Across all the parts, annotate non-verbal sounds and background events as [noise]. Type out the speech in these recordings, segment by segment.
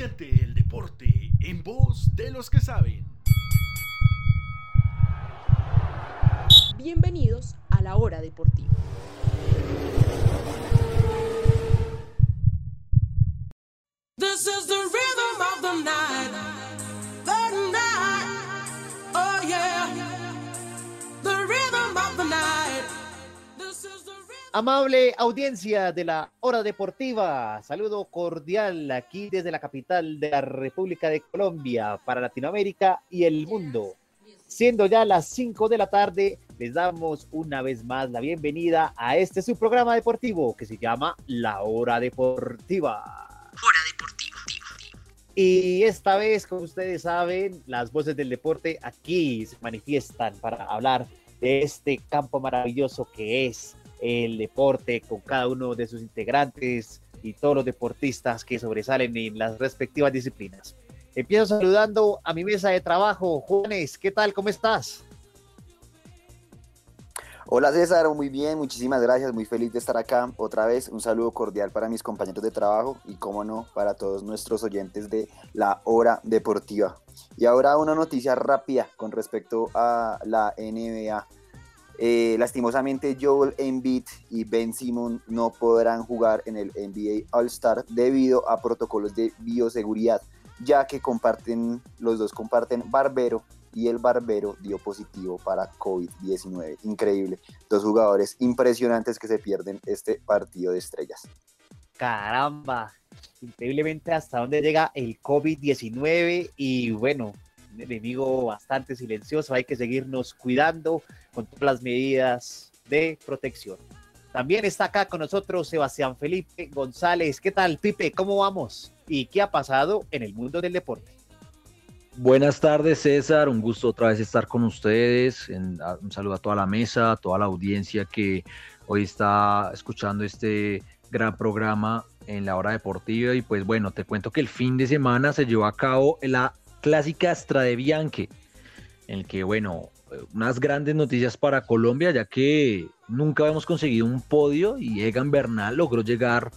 Siente el deporte en voz de los que saben. Bienvenidos a la hora deportiva. This is the rhythm of the night. Amable audiencia de la hora deportiva, saludo cordial aquí desde la capital de la República de Colombia para Latinoamérica y el mundo. Siendo ya las 5 de la tarde, les damos una vez más la bienvenida a este su programa deportivo que se llama La Hora Deportiva. Hora deportiva. Y esta vez, como ustedes saben, las voces del deporte aquí se manifiestan para hablar de este campo maravilloso que es el deporte con cada uno de sus integrantes y todos los deportistas que sobresalen en las respectivas disciplinas. Empiezo saludando a mi mesa de trabajo. Juanes, ¿qué tal? ¿Cómo estás? Hola César, muy bien, muchísimas gracias, muy feliz de estar acá otra vez. Un saludo cordial para mis compañeros de trabajo y, como no, para todos nuestros oyentes de la hora deportiva. Y ahora una noticia rápida con respecto a la NBA. Eh, lastimosamente, Joel Embiid y Ben Simon no podrán jugar en el NBA All-Star debido a protocolos de bioseguridad, ya que comparten, los dos comparten barbero y el Barbero dio positivo para COVID-19. Increíble. Dos jugadores impresionantes que se pierden este partido de estrellas. Caramba, increíblemente hasta dónde llega el COVID-19 y bueno, enemigo bastante silencioso, hay que seguirnos cuidando con todas las medidas de protección. También está acá con nosotros Sebastián Felipe González. ¿Qué tal, Pipe? ¿Cómo vamos? ¿Y qué ha pasado en el mundo del deporte? Buenas tardes, César. Un gusto otra vez estar con ustedes. Un saludo a toda la mesa, a toda la audiencia que hoy está escuchando este gran programa en la hora deportiva. Y pues bueno, te cuento que el fin de semana se llevó a cabo la clásica Strade Bianche, en el que, bueno, unas grandes noticias para Colombia, ya que nunca habíamos conseguido un podio y Egan Bernal logró llegar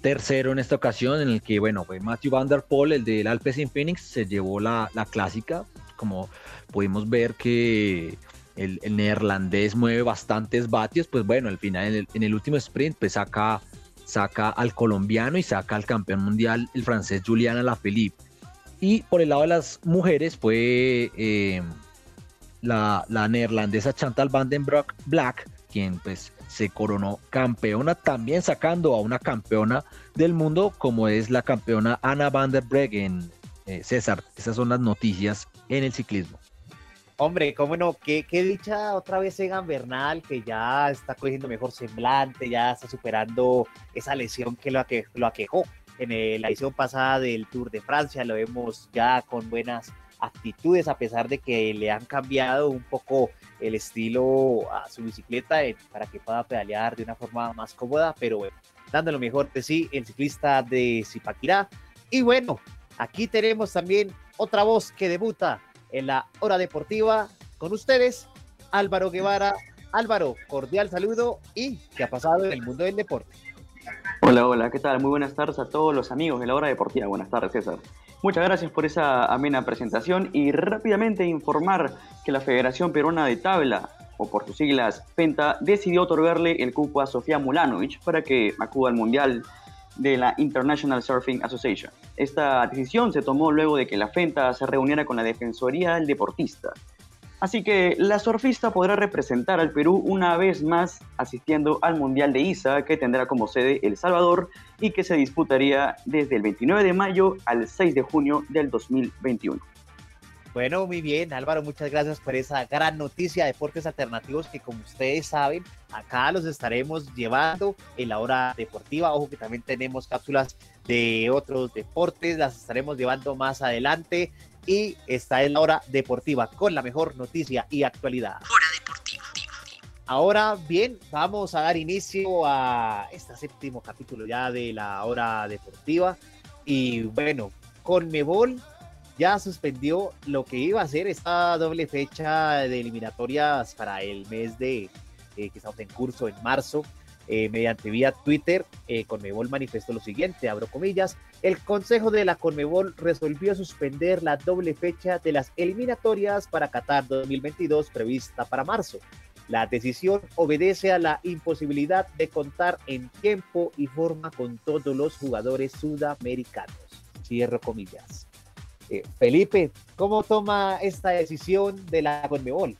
tercero en esta ocasión, en el que, bueno, fue Matthew Van Der Poel, el del Alpecin Phoenix, se llevó la, la clásica. Como pudimos ver que el, el neerlandés mueve bastantes vatios, pues bueno, al final, en el, en el último sprint, pues saca, saca al colombiano y saca al campeón mundial, el francés Julian Alaphilippe. Y por el lado de las mujeres fue eh, la, la neerlandesa Chantal van den Broek Black, quien pues se coronó campeona, también sacando a una campeona del mundo como es la campeona Anna van der Breggen. Eh, César, esas son las noticias en el ciclismo. Hombre, cómo no, qué, qué dicha otra vez Egan Bernal, que ya está cogiendo mejor semblante, ya está superando esa lesión que lo, aque- lo aquejó en el- la edición pasada del Tour de Francia, lo vemos ya con buenas actitudes, a pesar de que le han cambiado un poco el estilo a su bicicleta eh, para que pueda pedalear de una forma más cómoda, pero bueno, dando lo mejor de sí, el ciclista de Zipaquirá. Y bueno, aquí tenemos también otra voz que debuta en la hora deportiva con ustedes, Álvaro Guevara. Álvaro, cordial saludo y qué ha pasado en el mundo del deporte. Hola, hola, ¿qué tal? Muy buenas tardes a todos los amigos de la hora deportiva. Buenas tardes, César. Muchas gracias por esa amena presentación y rápidamente informar que la Federación Peruana de Tabla, o por sus siglas FENTA, decidió otorgarle el cupo a Sofía Mulanovic para que acuda al Mundial de la International Surfing Association. Esta decisión se tomó luego de que la FENTA se reuniera con la Defensoría del Deportista. Así que la surfista podrá representar al Perú una vez más asistiendo al Mundial de ISA que tendrá como sede El Salvador y que se disputaría desde el 29 de mayo al 6 de junio del 2021. Bueno, muy bien, Álvaro, muchas gracias por esa gran noticia de deportes alternativos que como ustedes saben, acá los estaremos llevando en la hora deportiva. Ojo que también tenemos cápsulas de otros deportes, las estaremos llevando más adelante y esta es la hora deportiva con la mejor noticia y actualidad. Hora deportiva. Ahora bien, vamos a dar inicio a este séptimo capítulo ya de la hora deportiva. Y bueno, Conmebol ya suspendió lo que iba a ser esta doble fecha de eliminatorias para el mes de eh, que estamos en curso en marzo. eh, mediante vía Twitter, eh, Conmebol manifestó lo siguiente, abro comillas, el Consejo de la Conmebol resolvió suspender la doble fecha de las eliminatorias para Qatar 2022 prevista para marzo. La decisión obedece a la imposibilidad de contar en tiempo y forma con todos los jugadores sudamericanos. Cierro comillas. Eh, Felipe, ¿cómo toma esta decisión de la Conmebol?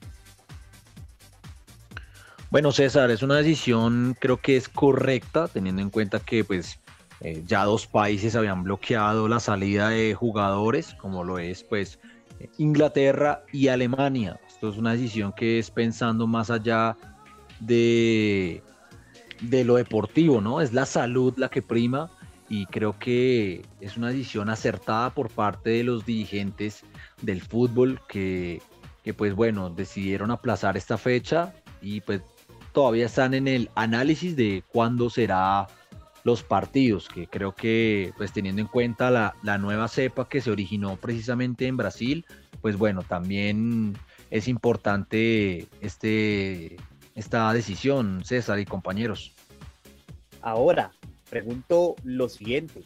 Bueno, César, es una decisión creo que es correcta, teniendo en cuenta que pues eh, ya dos países habían bloqueado la salida de jugadores, como lo es pues Inglaterra y Alemania. Esto es una decisión que es pensando más allá de, de lo deportivo, ¿no? Es la salud la que prima y creo que es una decisión acertada por parte de los dirigentes del fútbol que, que pues bueno, decidieron aplazar esta fecha y pues todavía están en el análisis de cuándo será los partidos, que creo que pues teniendo en cuenta la, la, nueva cepa que se originó precisamente en Brasil, pues bueno, también es importante este, esta decisión, César y compañeros. Ahora, pregunto lo siguiente.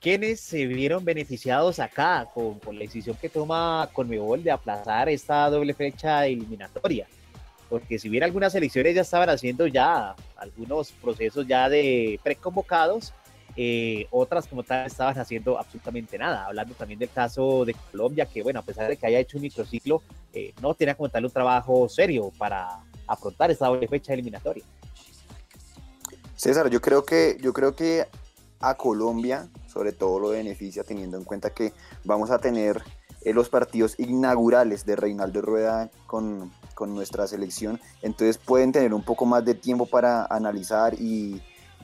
¿Quiénes se vieron beneficiados acá con, con la decisión que toma Conmebol de aplazar esta doble fecha eliminatoria? porque si bien algunas elecciones ya estaban haciendo ya algunos procesos ya de preconvocados, eh, otras como tal estaban haciendo absolutamente nada. Hablando también del caso de Colombia, que bueno, a pesar de que haya hecho un microciclo, eh, no tenía como tal un trabajo serio para afrontar esta doble fecha eliminatoria. César, yo creo que, yo creo que a Colombia, sobre todo lo beneficia teniendo en cuenta que vamos a tener eh, los partidos inaugurales de Reinaldo Rueda con, con nuestra selección, entonces pueden tener un poco más de tiempo para analizar y,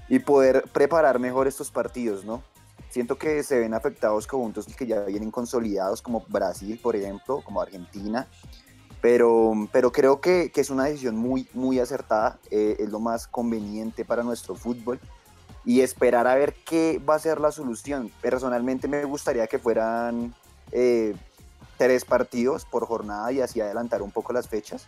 y poder preparar mejor estos partidos, ¿no? Siento que se ven afectados conjuntos que ya vienen consolidados, como Brasil, por ejemplo, como Argentina, pero, pero creo que, que es una decisión muy, muy acertada, eh, es lo más conveniente para nuestro fútbol y esperar a ver qué va a ser la solución. Personalmente me gustaría que fueran eh, tres partidos por jornada y así adelantar un poco las fechas.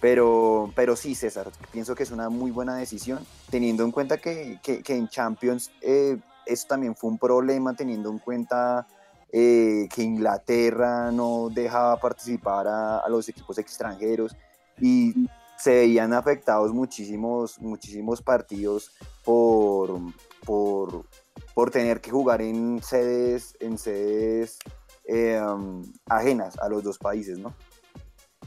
Pero, pero sí, César, pienso que es una muy buena decisión, teniendo en cuenta que, que, que en Champions eh, eso también fue un problema, teniendo en cuenta eh, que Inglaterra no dejaba participar a, a, los equipos extranjeros y se veían afectados muchísimos, muchísimos partidos por, por, por tener que jugar en sedes, en sedes eh, ajenas a los dos países, ¿no?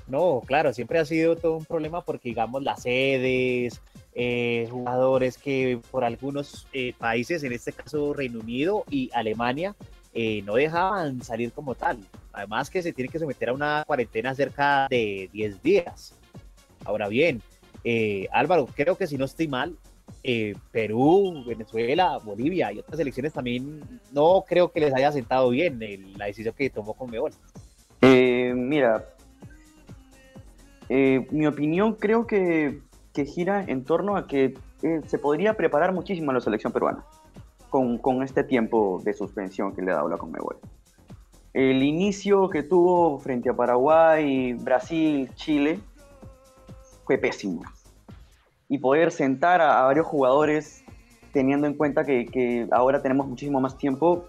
No, claro, siempre ha sido todo un problema porque, digamos, las sedes, eh, jugadores que por algunos eh, países, en este caso Reino Unido y Alemania, eh, no dejaban salir como tal. Además que se tiene que someter a una cuarentena cerca de 10 días. Ahora bien, eh, Álvaro, creo que si no estoy mal, eh, Perú, Venezuela, Bolivia y otras elecciones también no creo que les haya sentado bien el, la decisión que tomó Conmebol. Mira, mi opinión creo que, que, gira en torno a que se podría preparar muchísimo a la selección peruana con, este tiempo de suspensión que le ha dado la Conmebol. El inicio que tuvo frente a Paraguay, Brasil, Chile fue pésimo y poder sentar a, varios jugadores teniendo en cuenta que, que, ahora tenemos muchísimo más tiempo,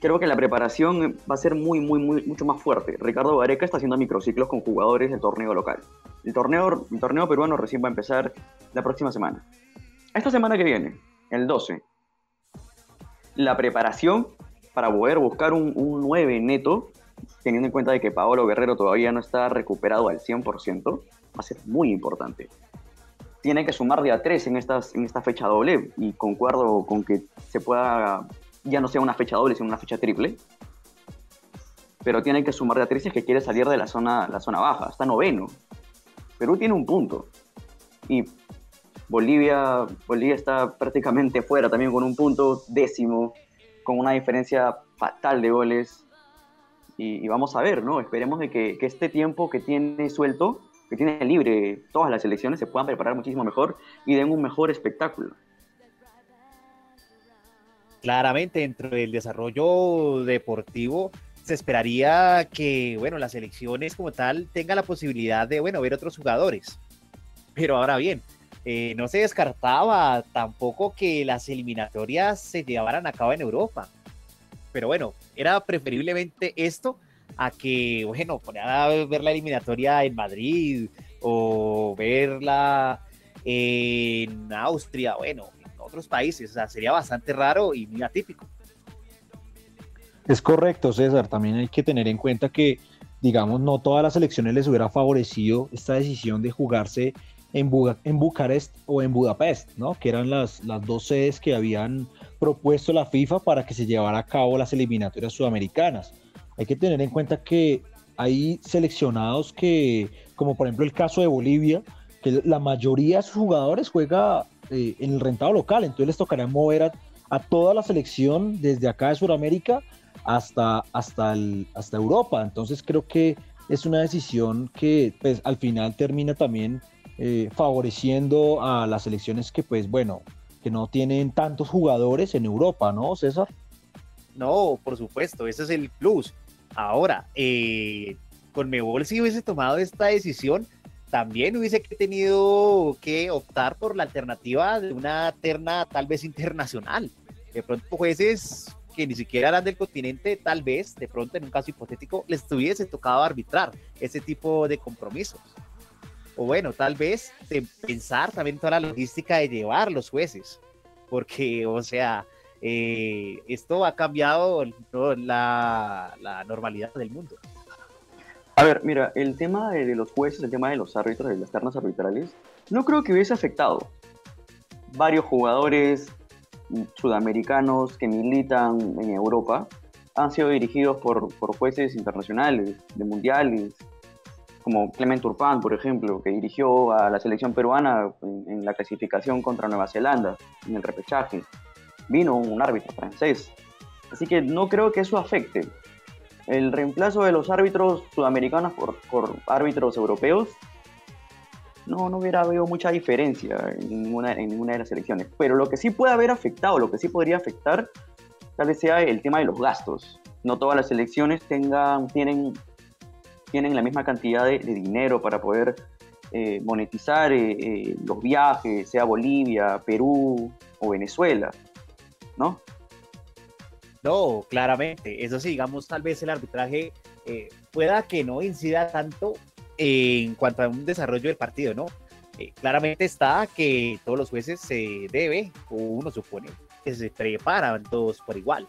creo que la preparación va a ser muy, muy, muy, mucho más fuerte. Ricardo Gareca está haciendo microciclos con jugadores del torneo local. El torneo, el torneo peruano recién va a empezar la próxima semana. Esta semana que viene, el 12, la preparación para poder buscar un, un 9 neto, teniendo en cuenta de que Paolo Guerrero todavía no está recuperado al 100%, va a ser muy importante. Tiene que sumar de a tres en, estas, en esta fecha doble y concuerdo con que se pueda, ya no sea una fecha doble, sino una fecha triple. Pero tiene que sumar de a tres si es que quiere salir de la zona, la zona baja, está noveno. Perú tiene un punto. Y Bolivia, Bolivia está prácticamente fuera también con un punto décimo, con una diferencia fatal de goles. Y, vamos a ver, ¿no? Esperemos de que, que este tiempo que tiene suelto que tiene libre todas las elecciones se puedan preparar muchísimo mejor y den un mejor espectáculo. Claramente, dentro del desarrollo deportivo, se esperaría que, bueno, las elecciones como tal tengan la posibilidad de, bueno, ver otros jugadores. Pero ahora bien, eh, no se descartaba tampoco que las eliminatorias se llevaran a cabo en Europa. Pero bueno, era preferiblemente esto a que, bueno, a ver la eliminatoria en Madrid o verla en Austria, bueno, en otros países. O sea, sería bastante raro y muy atípico. Es correcto, César. También hay que tener en cuenta que, digamos, no todas las elecciones les hubiera favorecido esta decisión de jugarse en, en Bucarest o en Budapest, ¿no? Que eran las, las dos sedes que habían propuesto la FIFA para que se llevara a cabo las eliminatorias sudamericanas. Hay que tener en cuenta que hay seleccionados que, como por ejemplo el caso de Bolivia, que la mayoría de sus jugadores juega eh, en el rentado local, entonces les tocaría mover a, a toda la selección desde acá de Sudamérica hasta, hasta, el, hasta Europa. Entonces creo que es una decisión que pues, al final termina también eh, favoreciendo a las selecciones que pues bueno, que no tienen tantos jugadores en Europa, ¿no, César? No, por supuesto, ese es el plus. Ahora, eh, con Mebol si hubiese tomado esta decisión, también hubiese tenido que optar por la alternativa de una terna tal vez internacional. De pronto jueces que ni siquiera eran del continente, tal vez, de pronto en un caso hipotético, les hubiese tocado arbitrar ese tipo de compromisos. O bueno, tal vez pensar también toda la logística de llevar los jueces, porque, o sea, eh, esto ha cambiado la, normalidad del mundo. A ver, mira, el tema de, los jueces, el tema de los árbitros, de las ternas arbitrales, no creo que hubiese afectado. Varios jugadores sudamericanos que militan en Europa han sido dirigidos por jueces internacionales, de mundiales, como Clement Turpin, por ejemplo, que dirigió a la selección peruana en, la clasificación contra Nueva Zelanda, en el repechaje. Vino un árbitro francés. Así que no creo que eso afecte. El reemplazo de los árbitros sudamericanos por, por árbitros europeos no, no hubiera habido mucha diferencia en ninguna, en ninguna de las elecciones. Pero lo que sí puede haber afectado, lo que sí podría afectar, tal vez sea el tema de los gastos. No todas las elecciones tengan, tienen, tienen la misma cantidad de, dinero para poder eh, monetizar eh, eh, los viajes, sea Bolivia, Perú o Venezuela, ¿no? No, claramente. Eso sí, digamos, tal vez el arbitraje pueda que no incida tanto en cuanto a un desarrollo del partido, ¿no? Claramente está que todos los jueces se debe, o uno supone, que se preparan todos por igual.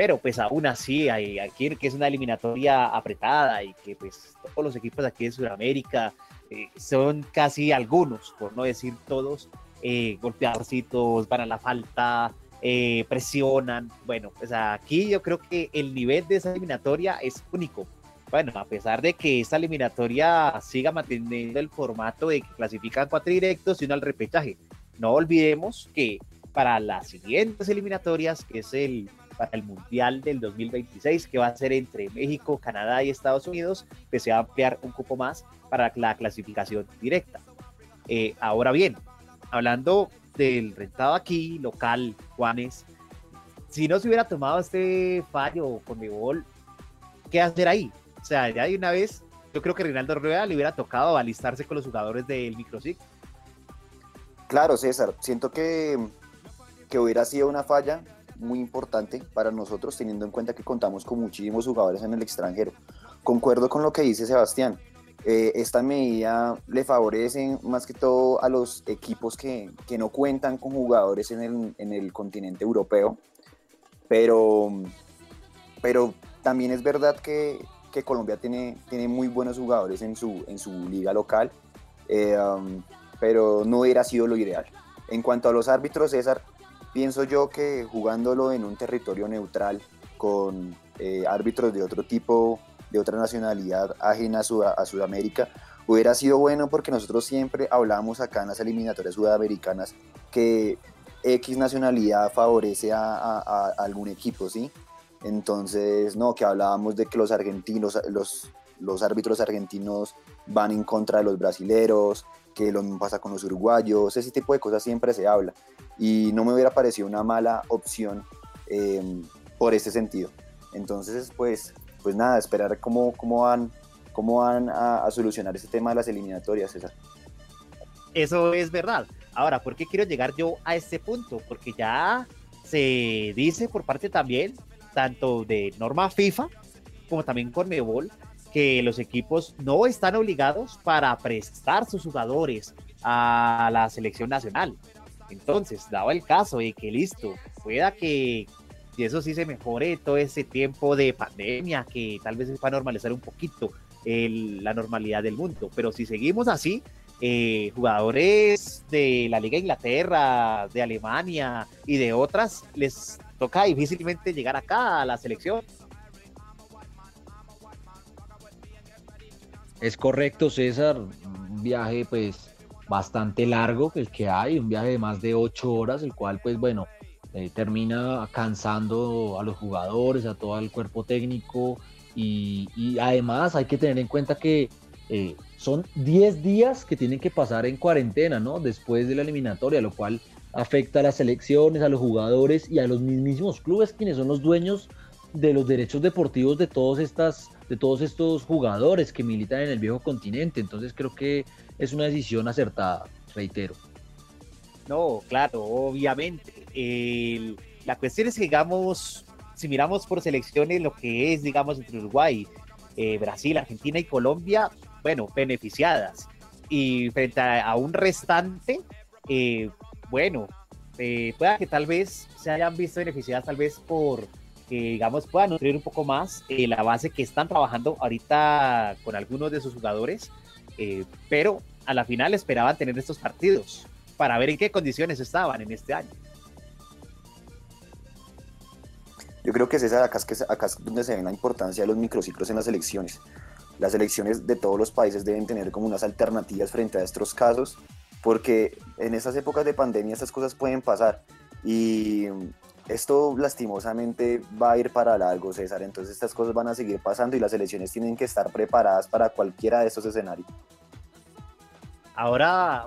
Pero pues aún así, hay aquí que es una eliminatoria apretada y que pues todos los equipos aquí de Sudamérica eh, son casi algunos, por no decir todos, eh, golpeadorcitos, van a la falta, eh, presionan. Bueno, pues aquí yo creo que el nivel de esa eliminatoria es único bueno, a pesar de que esta eliminatoria siga manteniendo el formato de que clasifican cuatro directos y uno al repechaje, no olvidemos que para las siguientes eliminatorias, que es el para el Mundial del 2026, que va a ser entre México, Canadá y Estados Unidos, pues se va a ampliar un poco más para la clasificación directa. Eh, ahora bien, hablando del rentado aquí, local, Juanes, si no se hubiera tomado este fallo con gol, ¿qué hacer ahí? O sea, ya de una vez, yo creo que Reinaldo Rueda le hubiera tocado alistarse con los jugadores del Microsig. Claro, César, siento que, que hubiera sido una falla muy importante para nosotros, teniendo en cuenta que contamos con muchísimos jugadores en el extranjero. Concuerdo con lo que dice Sebastián. Eh, esta medida le favorece más que todo a los equipos que, que no cuentan con jugadores en el, en el, continente europeo, pero, pero también es verdad que que Colombia tiene, tiene muy buenos jugadores en su, en su liga local, eh, um, pero no hubiera sido lo ideal. En cuanto a los árbitros, César, pienso yo que jugándolo en un territorio neutral con eh, árbitros de otro tipo, de otra nacionalidad ajena a, Sudamérica, hubiera sido bueno porque nosotros siempre hablamos acá en las eliminatorias sudamericanas que X nacionalidad favorece a algún equipo, ¿sí? Entonces, no, que hablábamos de que los argentinos, los, los árbitros argentinos van en contra de los brasileros, que lo mismo pasa con los uruguayos, ese tipo de cosas siempre se habla. Y no me hubiera parecido una mala opción em, por ese sentido. Entonces, pues, pues nada, esperar cómo, cómo van, cómo van a, solucionar ese tema de las eliminatorias, César. Eso es verdad. Ahora, ¿por qué quiero llegar yo a este punto? Porque ya se dice por parte también, tanto de norma FIFA como también con Mebol, que los equipos no están obligados para prestar sus jugadores a la selección nacional. Entonces, dado el caso de que listo, pueda que eso sí se mejore todo ese tiempo de pandemia, que tal vez es para normalizar un poquito el, la normalidad del mundo. Pero si seguimos así, eh, jugadores de la Liga Inglaterra, de Alemania y de otras, les toca difícilmente llegar acá a la selección. Es correcto, César. Un viaje, pues, bastante largo el que hay, un viaje de más de ocho horas, el cual, pues, bueno, eh, termina cansando a los jugadores, a todo el cuerpo técnico y, además hay que tener en cuenta que eh, son 10 días que tienen que pasar en cuarentena, ¿no? Después de la eliminatoria, lo cual afecta a las selecciones, a los jugadores y a los mismísimos clubes, quienes son los dueños de los derechos deportivos de todos estas de todos estos jugadores que militan en el viejo continente. Entonces creo que es una decisión acertada, reitero. No, claro, obviamente. la cuestión es que, digamos, si miramos por selecciones lo que es, digamos, entre Uruguay, eh, Brasil, Argentina y Colombia, bueno, beneficiadas. Y frente a, un restante, eh, bueno, eh, pueda que tal vez se hayan visto beneficiadas tal vez por digamos, puedan nutrir un poco más la base que están trabajando ahorita con algunos de sus jugadores, pero a la final esperaban tener estos partidos para ver en qué condiciones estaban en este año. Yo creo que es, acá es donde se ve la importancia de los microciclos en las elecciones. Las elecciones de todos los países deben tener como unas alternativas frente a estos casos, porque en estas épocas de pandemia estas cosas pueden pasar y esto lastimosamente va a ir para largo, César. Entonces estas cosas van a seguir pasando y las elecciones tienen que estar preparadas para cualquiera de estos escenarios. Ahora,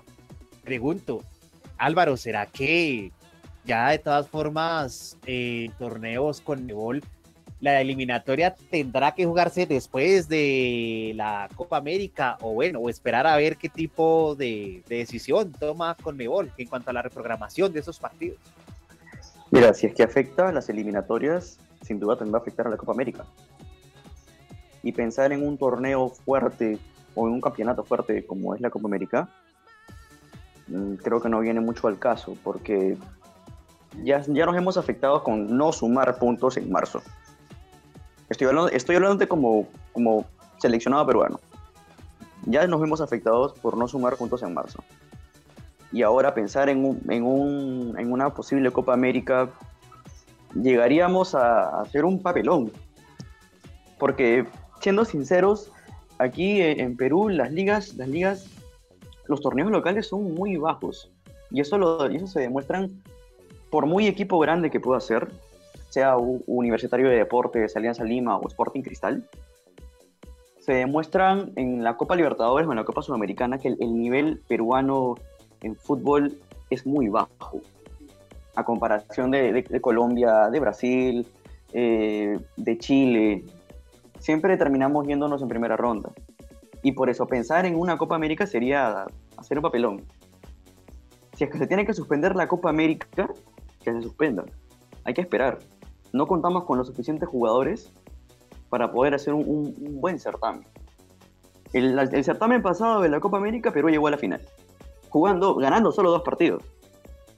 pregunto, Álvaro, ¿será que ya de todas formas eh, torneos con Nebol, la eliminatoria tendrá que jugarse después de la Copa América o bueno, o esperar a ver qué tipo de, decisión toma con Nebol en cuanto a la reprogramación de esos partidos? Mira, si es que afecta a las eliminatorias, sin duda también va a afectar a la Copa América. Y pensar en un torneo fuerte o en un campeonato fuerte como es la Copa América, Mm, creo que no viene mucho al caso, porque ya, ya nos hemos afectado con no sumar puntos en marzo. Estoy hablando, estoy hablando como, como seleccionado peruano. Ya nos hemos afectado por no sumar puntos en marzo. Y ahora pensar en, un, en, un, en una posible Copa América, llegaríamos a hacer un papelón. Porque, siendo sinceros, aquí en Perú las ligas, las ligas los torneos locales son muy bajos. Y eso, lo, eso se demuestran por muy equipo grande que pueda ser, sea Universitario de Deportes, Alianza Lima o Sporting Cristal, se demuestran en la Copa Libertadores o en la Copa Sudamericana que el, nivel peruano en fútbol es muy bajo, a comparación de, Colombia, de Brasil, eh, de Chile. Siempre terminamos yéndonos en primera ronda. Y por eso pensar en una Copa América sería hacer un papelón. Si es que se tiene que suspender la Copa América, que se suspenda. Hay que esperar. No contamos con los suficientes jugadores para poder hacer un, buen certamen. El, el, certamen pasado de la Copa América, Perú llegó a la final. Jugando, ganando solo dos partidos.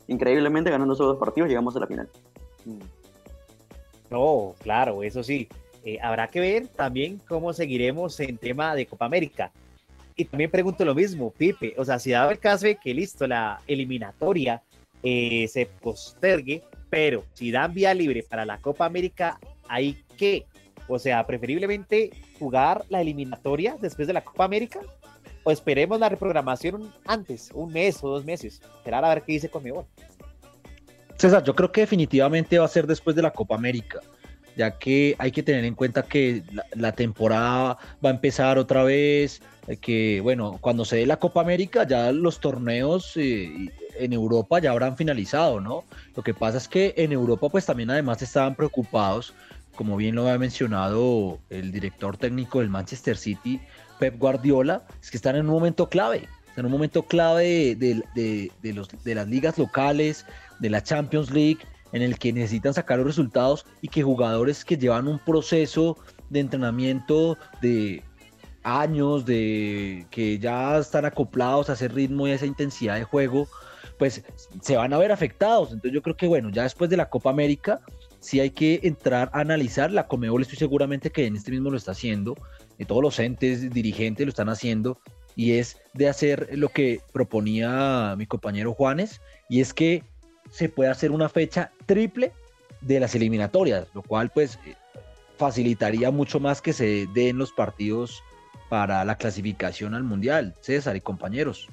Increíblemente, ganando solo dos partidos, llegamos a la final. No, claro, eso sí. Eh, habrá que ver también cómo seguiremos en tema de Copa América. Y también pregunto lo mismo, Pipe, o sea, si dado el caso de que listo, la eliminatoria eh, se postergue, pero si dan vía libre para la Copa América, hay que, o sea, preferiblemente jugar la eliminatoria después de la Copa América o esperemos la reprogramación antes, un mes o dos meses, esperar a ver qué dice Conmebol. César, yo creo que definitivamente va a ser después de la Copa América ya que hay que tener en cuenta que la, temporada va a empezar otra vez, eh, que bueno, cuando se dé la Copa América ya los torneos eh, en Europa ya habrán finalizado, ¿no? Lo que pasa es que en Europa pues también además estaban preocupados, como bien lo había mencionado el director técnico del Manchester City, Pep Guardiola, es que están en un momento clave. en un momento clave de, de, de, los, de las ligas locales, de la Champions League, en el que necesitan sacar los resultados y que jugadores que llevan un proceso de entrenamiento de años, de que ya están acoplados a ese ritmo y a esa intensidad de juego, pues se van a ver afectados. Entonces yo creo que bueno, ya después de la Copa América, sí hay que entrar a analizar. La Comebol estoy seguramente que en este mismo lo está haciendo, y todos los entes dirigentes lo están haciendo, y es de hacer lo que proponía mi compañero Juanes, y es que se puede hacer una fecha triple de las eliminatorias, lo cual pues eh, facilitaría mucho más que se den los partidos para la clasificación al Mundial. César y compañeros.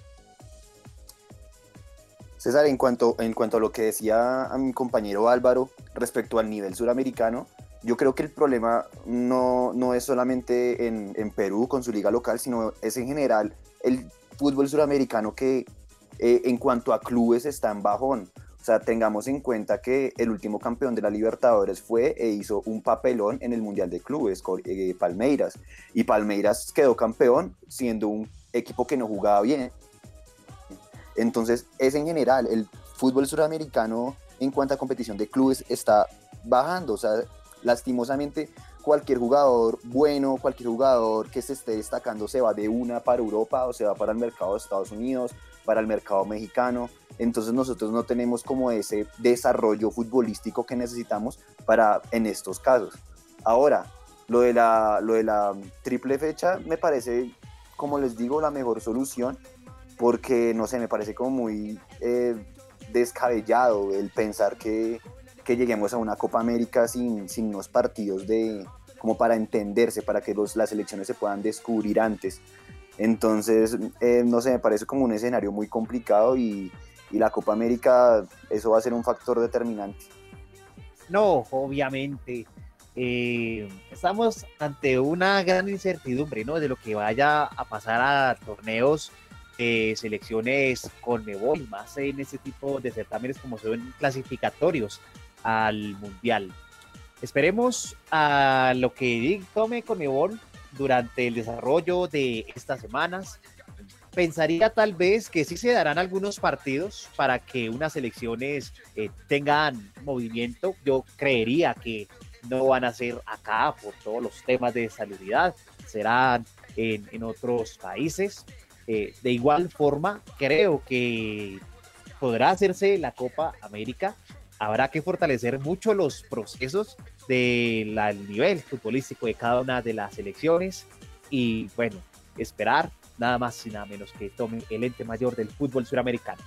César, en cuanto, en cuanto a lo que decía a mi compañero Álvaro respecto al nivel suramericano, yo creo que el problema no, no es solamente en, en, Perú con su liga local, sino es en general el fútbol suramericano que eh, en cuanto a clubes está en bajón. O sea, tengamos en cuenta que el último campeón de la Libertadores fue e hizo un papelón en el Mundial de Clubes, eh, Palmeiras. Y Palmeiras quedó campeón siendo un equipo que no jugaba bien. Entonces, es en general, el fútbol suramericano en cuanto a competición de clubes está bajando. O sea, lastimosamente, cualquier jugador bueno, cualquier jugador que se esté destacando se va de una para Europa o se va para el mercado de Estados Unidos, para el mercado mexicano. Entonces nosotros no tenemos como ese desarrollo futbolístico que necesitamos para en estos casos. Ahora, lo de la, lo de la triple fecha me parece, como les digo, la mejor solución porque, no sé, me parece como muy eh, descabellado el pensar que, que, lleguemos a una Copa América sin, sin unos partidos de como para entenderse, para que los, las elecciones se puedan descubrir antes. Entonces, eh, no sé, me parece como un escenario muy complicado y, la Copa América, eso va a ser un factor determinante. No, obviamente. Eh, estamos ante una gran incertidumbre, ¿no? De lo que vaya a pasar a torneos selecciones con Mebol, más en ese tipo de certámenes como son clasificatorios al Mundial. Esperemos a lo que tome Conmebol durante el desarrollo de estas semanas. Pensaría tal vez que sí se darán algunos partidos para que unas elecciones eh, tengan movimiento. Yo creería que no van a ser acá por todos los temas de salubridad, serán en, otros países. Eh, de igual forma, creo que podrá hacerse la Copa América. Habrá que fortalecer mucho los procesos del nivel futbolístico de cada una de las selecciones y bueno, esperar nada más y nada menos que tome el ente mayor del fútbol suramericano.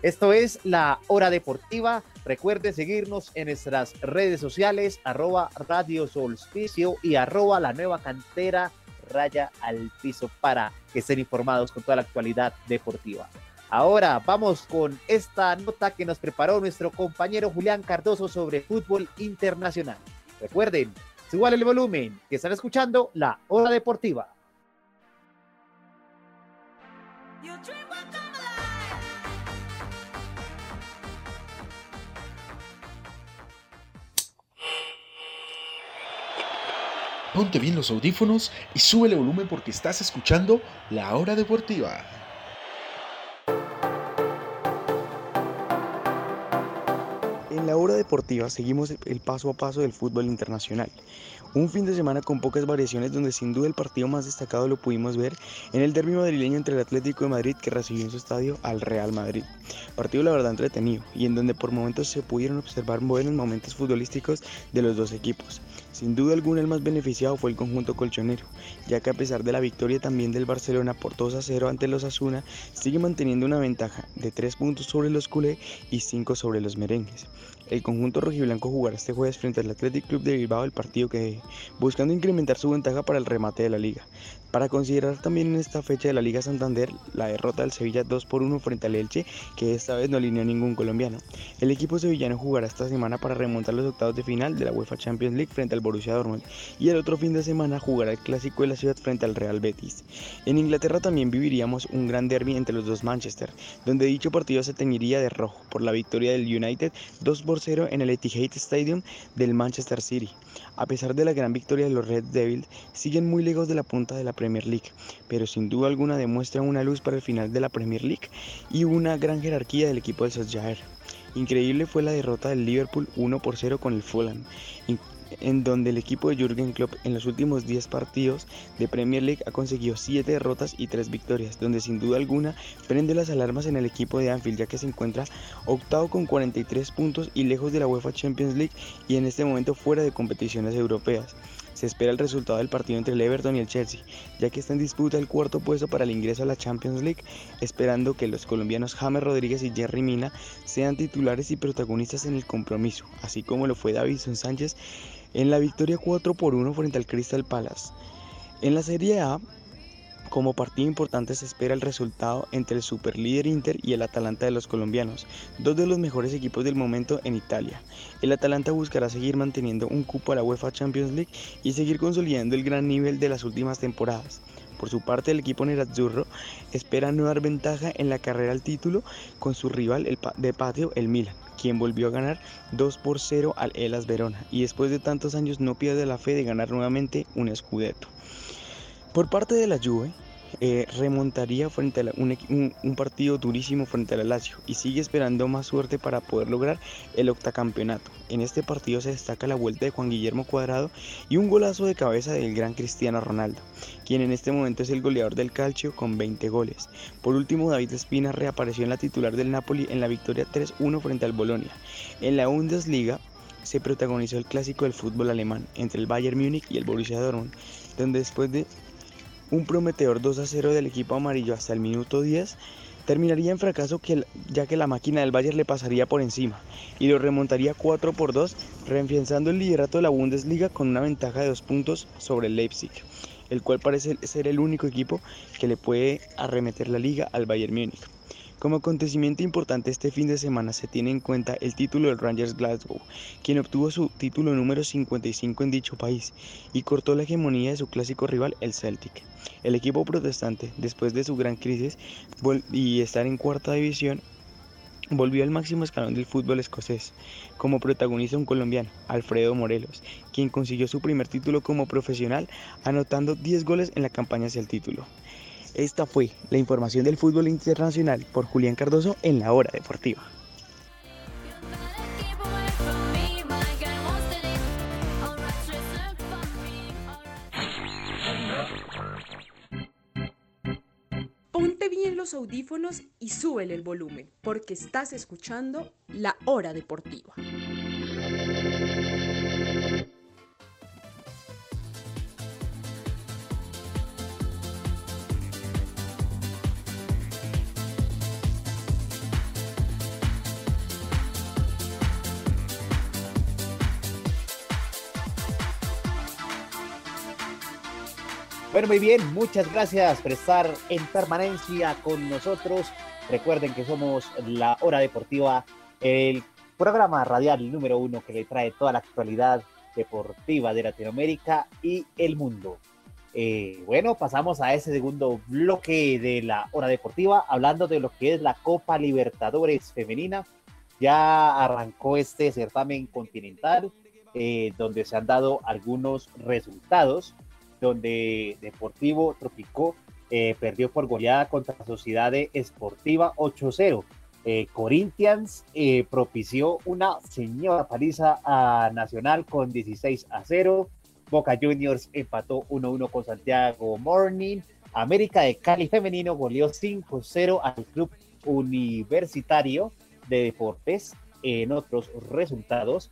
Esto es la hora deportiva. Recuerde seguirnos en nuestras redes sociales, arroba Radio Solsticio y arroba la nueva cantera raya al piso para que estén informados con toda la actualidad deportiva. Ahora vamos con esta nota que nos preparó nuestro compañero Julián Cardoso sobre fútbol internacional. Recuerden, igual el volumen que están escuchando la hora deportiva. Ponte bien los audífonos y sube el volumen porque estás escuchando La Hora Deportiva. La hora deportiva seguimos el paso a paso del fútbol internacional. Un fin de semana con pocas variaciones donde sin duda el partido más destacado lo pudimos ver en el derbi madrileño entre el Atlético de Madrid que recibió en su estadio al Real Madrid. Partido la verdad entretenido y en donde por momentos se pudieron observar buenos momentos futbolísticos de los dos equipos. Sin duda alguna el más beneficiado fue el conjunto colchonero, ya que a pesar de la victoria también del Barcelona por 2 a 0 ante los Asuna, sigue manteniendo una ventaja de 3 puntos sobre los culé y 5 sobre los merengues. El conjunto rojiblanco jugará este jueves frente al Athletic Club de Bilbao el partido que buscando incrementar su ventaja para el remate de la liga. Para considerar también en esta fecha de la Liga Santander la derrota del Sevilla 2 por 1 frente al Elche, que esta vez no alineó ningún colombiano. El equipo sevillano jugará esta semana para remontar los octavos de final de la UEFA Champions League frente al Borussia Dortmund y el otro fin de semana jugará el clásico de la ciudad frente al Real Betis. En Inglaterra también viviríamos un gran derby entre los dos Manchester, donde dicho partido se teñiría de rojo por la victoria del United 2 2 por 0 en el Etihad Stadium del Manchester City. A pesar de la gran victoria de los Red Devils, siguen muy lejos de la punta de la Premier League, pero sin duda alguna demuestran una luz para el final de la Premier League y una gran jerarquía del equipo de Solskjaer. Increíble fue la derrota del Liverpool 1 por 0 con el Fulham, en donde el equipo de Jürgen Klopp en los últimos 10 partidos de Premier League ha conseguido 7 derrotas y 3 victorias, donde sin duda alguna prende las alarmas en el equipo de Anfield ya que se encuentra octavo con 43 puntos y lejos de la UEFA Champions League y en este momento fuera de competiciones europeas. Se espera el resultado del partido entre el Everton y el Chelsea, ya que está en disputa el cuarto puesto para el ingreso a la Champions League, esperando que los colombianos James Rodríguez y Jerry Mina sean titulares y protagonistas en el compromiso, así como lo fue Davison Sánchez en la victoria 4 por 1 frente al Crystal Palace. En la Serie A, como partido importante se espera el resultado entre el superlíder Inter y el Atalanta de los colombianos, dos de los mejores equipos del momento en Italia. El Atalanta buscará seguir manteniendo un cupo a la UEFA Champions League y seguir consolidando el gran nivel de las últimas temporadas. Por su parte, el equipo nerazzurro espera no dar ventaja en la carrera al título con su rival de patio, el Milan, quien volvió a ganar 2 por 0 al Elas Verona y después de tantos años no pierde la fe de ganar nuevamente un Scudetto. Por parte de la Juve, eh, remontaría frente a un, partido durísimo frente a la Lazio y sigue esperando más suerte para poder lograr el octacampeonato. En este partido se destaca la vuelta de Juan Guillermo Cuadrado y un golazo de cabeza del gran Cristiano Ronaldo, quien en este momento es el goleador del Calcio con 20 goles. Por último, David Espina reapareció en la titular del Napoli en la victoria 3-1 frente al Bolonia. En la Bundesliga se protagonizó el clásico del fútbol alemán entre el Bayern Múnich y el Borussia Dortmund, donde después de un prometedor 2 a 0 del equipo amarillo hasta el minuto 10 terminaría en fracaso ya que la máquina del Bayern le pasaría por encima y lo remontaría 4 por 2, reenfianzando el liderato de la Bundesliga con una ventaja de 2 puntos sobre el Leipzig, el cual parece ser el único equipo que le puede arremeter la liga al Bayern Múnich. Como acontecimiento importante este fin de semana se tiene en cuenta el título del Rangers Glasgow, quien obtuvo su título número 55 en dicho país y cortó la hegemonía de su clásico rival, el Celtic. El equipo protestante, después de su gran crisis y estar en cuarta división, volvió al máximo escalón del fútbol escocés, como protagonista un colombiano, Alfredo Morelos, quien consiguió su primer título como profesional anotando 10 goles en la campaña hacia el título. Esta fue la información del fútbol internacional por Julián Cardoso en la hora deportiva. Ponte bien los audífonos y súbele el volumen, porque estás escuchando La Hora Deportiva. Muy bien, muchas gracias por estar en permanencia con nosotros. Recuerden que somos La Hora Deportiva, el programa radial número uno que le trae toda la actualidad deportiva de Latinoamérica y el mundo. Eh, bueno, pasamos a ese segundo bloque de la hora deportiva, hablando de lo que es la Copa Libertadores femenina. Ya arrancó este certamen continental, eh, donde se han dado algunos resultados donde Deportivo Tropicó eh, perdió por goleada contra Sociedad Esportiva 8-0. Eh, Corinthians eh, propició una señora paliza a Nacional con 16 a 0. Boca Juniors empató 1-1 con Santiago Morning. América de Cali Femenino goleó 5-0 al Club Universitario de Deportes. En otros resultados,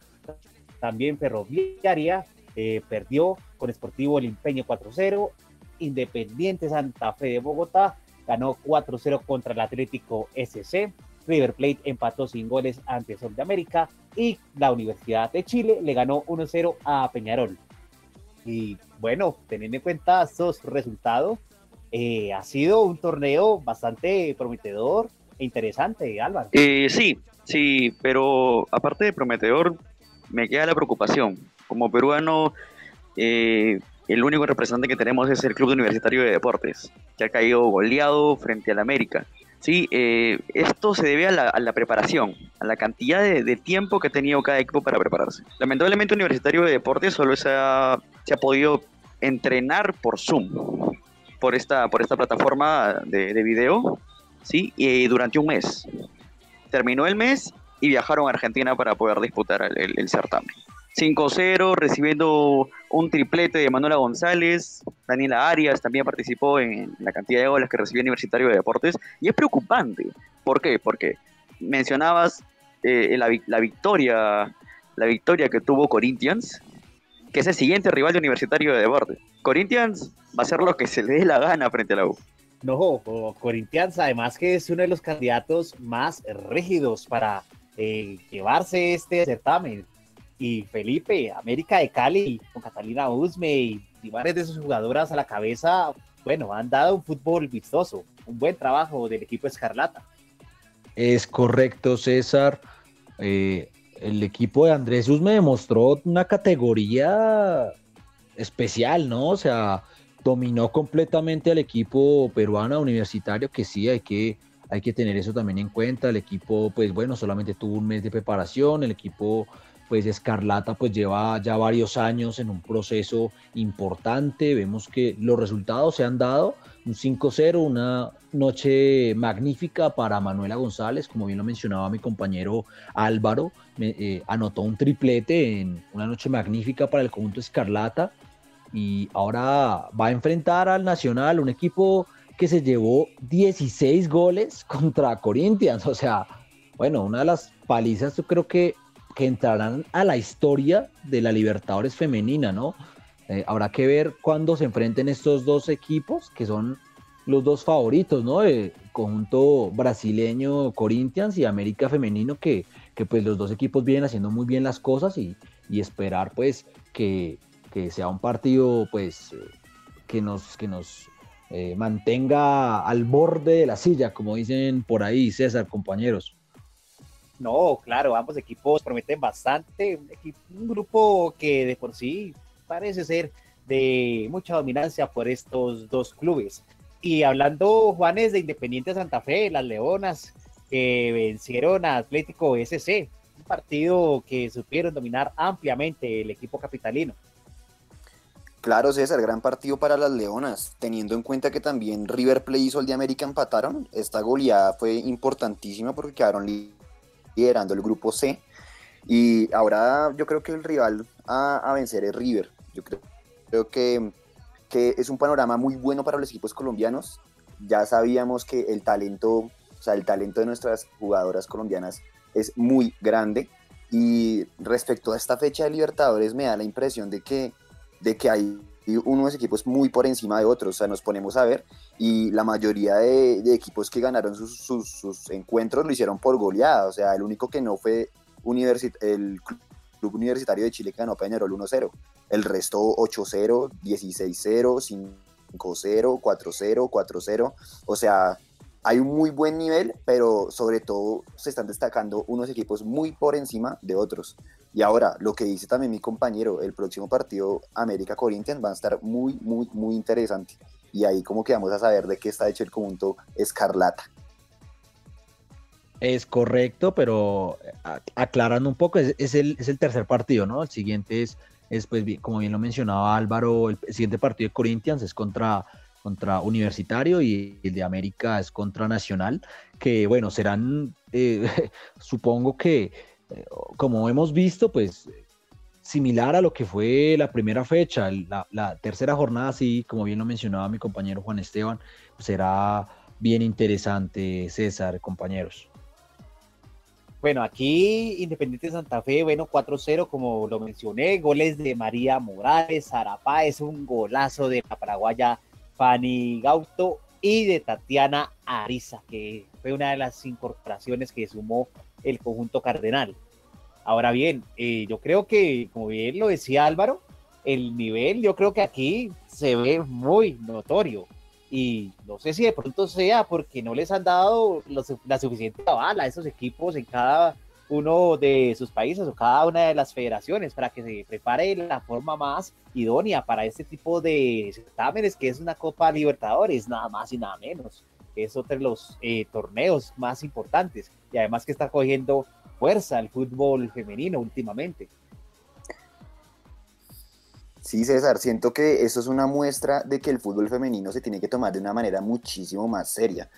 también Ferroviaria eh, perdió con Sportivo El Empeño 4-0. Independiente Santa Fe de Bogotá ganó 4-0 contra el Atlético SC. River Plate empató sin goles ante Sol de América y la Universidad de Chile le ganó 1-0 a Peñarol. Y bueno, teniendo en cuenta estos resultados, eh, ha sido un torneo bastante prometedor e interesante, Álvaro. Eh, sí, sí, pero aparte de prometedor, me queda la preocupación como peruano, eh, el único representante que tenemos es el Club Universitario de Deportes, que ha caído goleado frente al América. Sí, eh, esto se debe a la, preparación, a la cantidad de, tiempo que ha tenido cada equipo para prepararse. Lamentablemente, Universitario de Deportes solo se ha, se ha podido entrenar por Zoom, por esta, por esta plataforma de, de video, ¿sí? Y durante un mes. Terminó el mes y viajaron a Argentina para poder disputar el certamen. 5-0, recibiendo un triplete de Manuela González, Daniela Arias también participó en la cantidad de goles que recibió Universitario de Deportes, y es preocupante. ¿Por qué? Porque mencionabas eh, la, la victoria la victoria que tuvo Corinthians, que es el siguiente rival de Universitario de Deportes. Corinthians va a hacer lo que se le dé la gana frente a la U. No, Corinthians además que es uno de los candidatos más rígidos para eh, llevarse este certamen. Y Felipe, América de Cali, con Catalina Usme y, y varias de sus jugadoras a la cabeza, bueno, han dado un fútbol vistoso, un buen trabajo del equipo Escarlata. Es correcto, César. Eh, el equipo de Andrés Usme demostró una categoría especial, ¿no? O sea, dominó completamente al equipo peruano universitario, que sí, hay que, hay que tener eso también en cuenta. El equipo, pues bueno, solamente tuvo un mes de preparación. El equipo, pues Escarlata, pues lleva ya varios años en un proceso importante. Vemos que los resultados se han dado. Un 5-0, una noche magnífica para Manuela González, como bien lo mencionaba mi compañero Álvaro, me- eh, anotó un triplete en una noche magnífica para el conjunto Escarlata y ahora va a enfrentar al Nacional, un equipo que se llevó 16 goles contra Corinthians, o sea, bueno, una de las palizas yo creo que, que entrarán a la historia de la Libertadores femenina, ¿no? Eh, habrá que ver cuándo se enfrenten estos dos equipos, que son los dos favoritos, ¿no? El conjunto brasileño Corinthians y América Femenino, que, que pues los dos equipos vienen haciendo muy bien las cosas y, esperar pues que, que sea un partido pues eh, que nos, que nos eh, mantenga al borde de la silla, como dicen por ahí, César, compañeros. No, claro, ambos equipos prometen bastante. Un, grupo que de por sí parece ser de mucha dominancia por estos dos clubes. Y hablando, Juanes, de Independiente Santa Fe, las Leonas, que vencieron a Atlético SC, un partido que supieron dominar ampliamente el equipo capitalino. Claro, César, gran partido para las Leonas, teniendo en cuenta que también River Plate y Sol de América empataron. Esta goleada fue importantísima porque quedaron liderando el grupo C. Y ahora yo creo que el rival a, a vencer es River. Yo creo, creo que, que es un panorama muy bueno para los equipos colombianos. Ya sabíamos que el talento, o sea, el talento de nuestras jugadoras colombianas es muy grande. Y respecto a esta fecha de Libertadores, me da la impresión de que de que hay unos equipos muy por encima de otros, o sea, nos ponemos a ver y la mayoría de, equipos que ganaron sus, encuentros lo hicieron por goleada, o sea, el único que no fue universi- el Cl- Club Universitario de Chile que ganó Peñarol 1-0, el resto 8-0, 16-0, 5-0, 4-0, 4-0, o sea, hay un muy buen nivel, pero sobre todo se están destacando unos equipos muy por encima de otros. Y ahora, lo que dice también mi compañero, el próximo partido América Corinthians va a estar muy, muy, muy interesante. Y ahí como que vamos a saber de qué está hecho el conjunto Escarlata. Es correcto, pero aclarando un poco, es, el, es el tercer partido, ¿no? El siguiente es, es pues, como bien lo mencionaba Álvaro, el, siguiente partido de Corinthians es contra, contra Universitario y el de América es contra Nacional, que bueno, serán, eh, [laughs] supongo que, eh, como hemos visto, pues similar a lo que fue la primera fecha, la, tercera jornada, sí, como bien lo mencionaba mi compañero Juan Esteban, será bien interesante, César, compañeros. Bueno, aquí Independiente Santa Fe, bueno, 4-0, como lo mencioné, goles de María Morales, Arapá, es un golazo de la paraguaya Fanny Gauto y de Tatiana Ariza, que fue una de las incorporaciones que sumó el conjunto cardenal. Ahora bien, eh, yo creo que, como bien lo decía Álvaro, el nivel yo creo que aquí se ve muy notorio. Y no sé si de pronto sea porque no les han dado la suficiente bala a esos equipos en cada uno de sus países o cada una de las federaciones para que se prepare de la forma más idónea para este tipo de certámenes que es una Copa Libertadores, nada más y nada menos. es otro de los eh, torneos más importantes y además que está cogiendo fuerza el fútbol femenino últimamente. Sí, César, siento que eso es una muestra de que el fútbol femenino se tiene que tomar de una manera muchísimo más seria.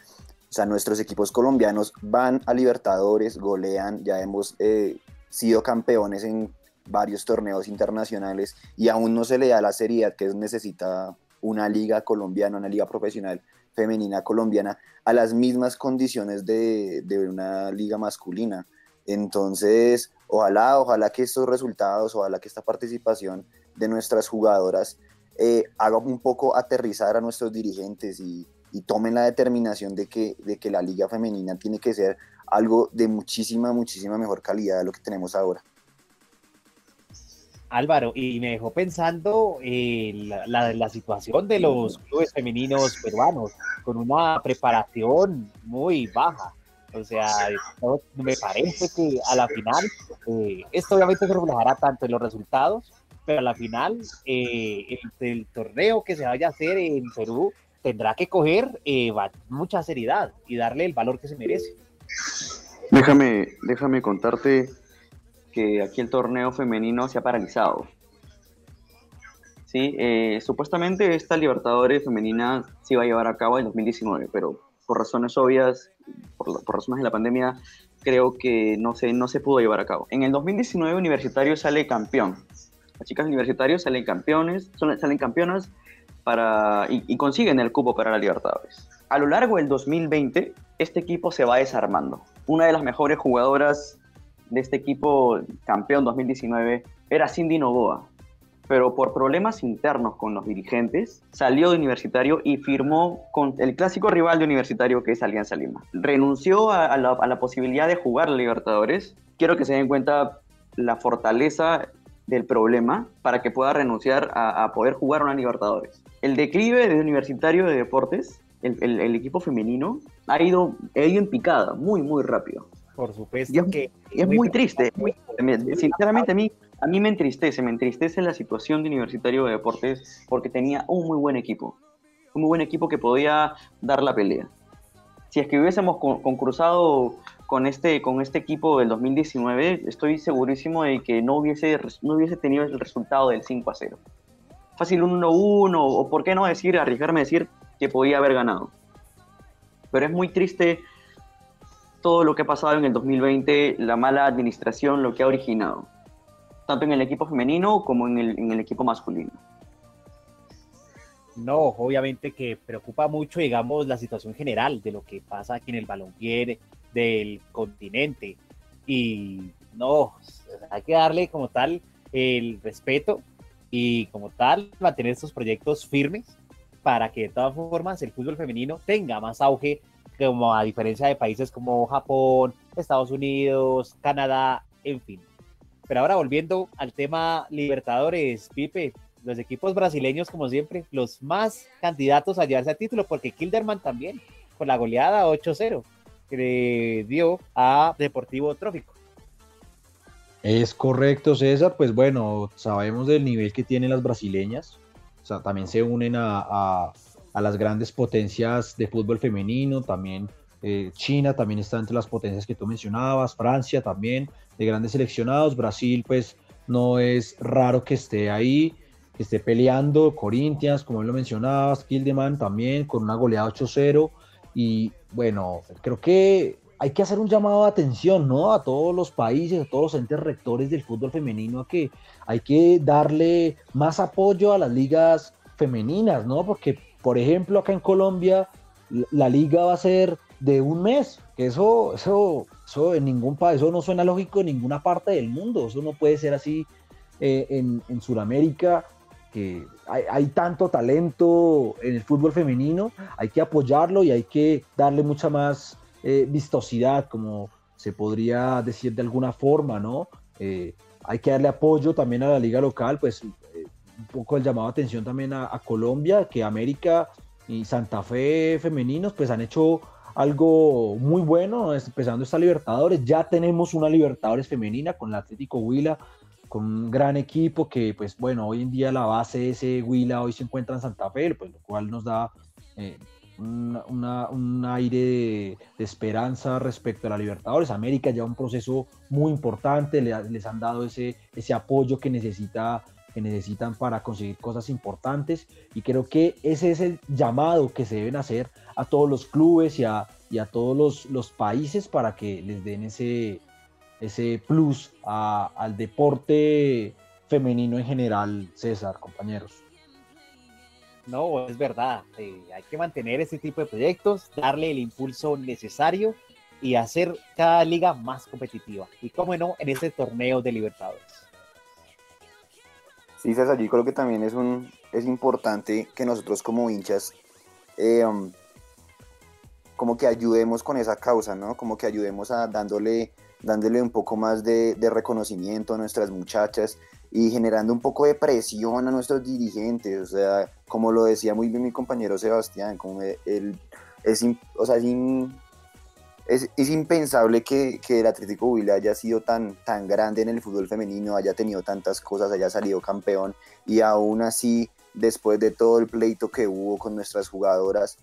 O sea, nuestros equipos colombianos van a Libertadores, golean, ya hemos eh, sido campeones en varios torneos internacionales y aún no se le da la seriedad que necesita una liga colombiana, una liga profesional femenina colombiana a las mismas condiciones de, de una liga masculina. Entonces, ojalá, ojalá que estos resultados, ojalá que esta participación de nuestras jugadoras eh, haga un poco aterrizar a nuestros dirigentes y, y, tomen la determinación de que, de que la liga femenina tiene que ser algo de muchísima, muchísima mejor calidad de lo que tenemos ahora. Álvaro, y me dejó pensando en la, la, situación de los clubes femeninos peruanos, con una preparación muy baja. O sea, me parece que a la final, eh, esto obviamente se reflejará tanto en los resultados, pero a la final, eh, el, el, torneo que se vaya a hacer en Perú tendrá que coger eh, mucha seriedad y darle el valor que se merece. Déjame, déjame contarte que aquí el torneo femenino se ha paralizado. Sí, eh, supuestamente esta Libertadores femenina se iba a llevar a cabo en 2019, pero por razones obvias, por, razones de la pandemia, creo que no se, no se pudo llevar a cabo. En el 2019 Universitario sale campeón. Las chicas universitarios salen campeones, salen campeonas para, y, y consiguen el cupo para la Libertadores. A lo largo del 2020, este equipo se va desarmando. Una de las mejores jugadoras de este equipo campeón 2019 era Cindy Novoa, pero por problemas internos con los dirigentes salió de Universitario y firmó con el clásico rival de Universitario que es Alianza Lima. Renunció a, a, la, a la, posibilidad de jugar Libertadores. Quiero que se den cuenta la fortaleza del problema para que pueda renunciar a, a poder jugar una Libertadores. El declive de Universitario de Deportes, el, el, el equipo femenino, ha ido, ha ido en picada muy, muy rápido. Por supuesto y es, que es muy, muy triste. Muy, sinceramente a mí, a mí me entristece, me entristece la situación de Universitario de Deportes porque tenía un muy buen equipo. Un muy buen equipo que podía dar la pelea. Si es que hubiésemos concursado con este, con este equipo del 2019, estoy segurísimo de que no hubiese, no hubiese tenido el resultado del 5 a 0. Fácil un 1-1, o por qué no decir, arriesgarme a decir que podía haber ganado. Pero es muy triste todo lo que ha pasado en el 2020, la mala administración, lo que ha originado, tanto en el equipo femenino como en el, en el equipo masculino. No, obviamente que preocupa mucho, digamos, la situación general de lo que pasa aquí en el balompié del continente. Y no, hay que darle como tal el respeto y como tal mantener estos proyectos firmes para que de todas formas el fútbol femenino tenga más auge como a diferencia de países como Japón, Estados Unidos, Canadá, en fin. Pero ahora volviendo al tema Libertadores, Pipe, los equipos brasileños, como siempre, los más candidatos a llevarse a título, porque Kilderman también, con la goleada 8-0 que dio a Deportivo Trófico. Es correcto, César. Pues bueno, sabemos del nivel que tienen las brasileñas. O sea, también se unen a, a las grandes potencias de fútbol femenino, también eh, China también está entre las potencias que tú mencionabas, Francia también, de grandes seleccionados, Brasil pues no es raro que esté ahí, que esté peleando, Corinthians, como lo mencionabas, Kildeman también con una goleada 8-0 y bueno, creo que hay que hacer un llamado de atención, ¿no? A todos los países, a todos los entes rectores del fútbol femenino, a que hay que darle más apoyo a las ligas femeninas, ¿no? Porque por ejemplo, acá en Colombia, la liga va a ser de un mes, eso, eso, eso en ningún país, eso no suena lógico en ninguna parte del mundo, eso no puede ser así eh, en, en Sudamérica, que hay, tanto talento en el fútbol femenino, hay que apoyarlo y hay que darle mucha más eh, vistosidad, como se podría decir de alguna forma, ¿no? Eh, hay que darle apoyo también a la liga local, pues un poco el llamado de atención también a, Colombia, que América y Santa Fe femeninos pues han hecho algo muy bueno, empezando esta Libertadores, ya tenemos una Libertadores femenina con el Atlético Huila, con un gran equipo que pues bueno, hoy en día la base de ese Huila hoy se encuentra en Santa Fe, pues lo cual nos da eh, un, aire de, esperanza respecto a la Libertadores. América ya un proceso muy importante, le les han dado ese, ese apoyo que, necesita, que necesitan para conseguir cosas importantes y creo que ese es el llamado que se deben hacer a todos los clubes y a, y a todos los, los países para que les den ese, ese plus a- al deporte femenino en general, César, compañeros. No, es verdad. eh, hay que mantener este tipo de proyectos, darle el impulso necesario y hacer cada liga más competitiva. Y cómo no, en este torneo de Libertadores. Sí, César, yo creo que también es, un, es importante que nosotros como hinchas eh, um, como que ayudemos con esa causa, ¿no? Como que ayudemos a dándole, dándole un poco más de, de reconocimiento a nuestras muchachas y generando un poco de presión a nuestros dirigentes, o sea, como lo decía muy bien mi compañero Sebastián, como el- es, o sea, es, es impensable que, que el Atlético Huila haya sido tan, tan grande en el fútbol femenino, haya tenido tantas cosas, haya salido campeón y aún así, después de todo el pleito que hubo con nuestras jugadoras,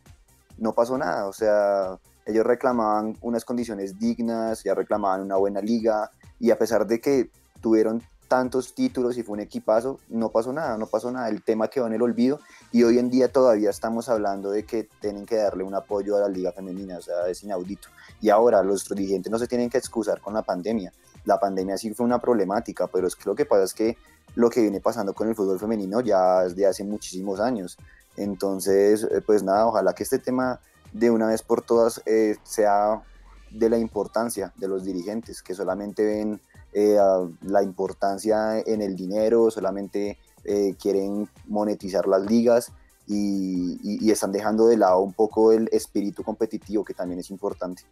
no pasó nada. O sea, ellos reclamaban unas condiciones dignas, ya reclamaban una buena liga y a pesar de que tuvieron tantos títulos y fue un equipazo, no pasó nada, no pasó nada. El tema quedó en el olvido y hoy en día todavía estamos hablando de que tienen que darle un apoyo a la liga femenina, o sea, es inaudito. Y ahora los dirigentes no se tienen que excusar con la pandemia. La pandemia sí fue una problemática, pero es que lo que pasa es que lo que viene pasando con el fútbol femenino ya es de hace muchísimos años. Entonces, eh, pues nada, ojalá que este tema de una vez por todas eh, sea de la importancia de los dirigentes, que solamente ven eh, la importancia en el dinero, solamente eh, quieren monetizar las ligas y, y- y están dejando de lado un poco el espíritu competitivo, que también es importante.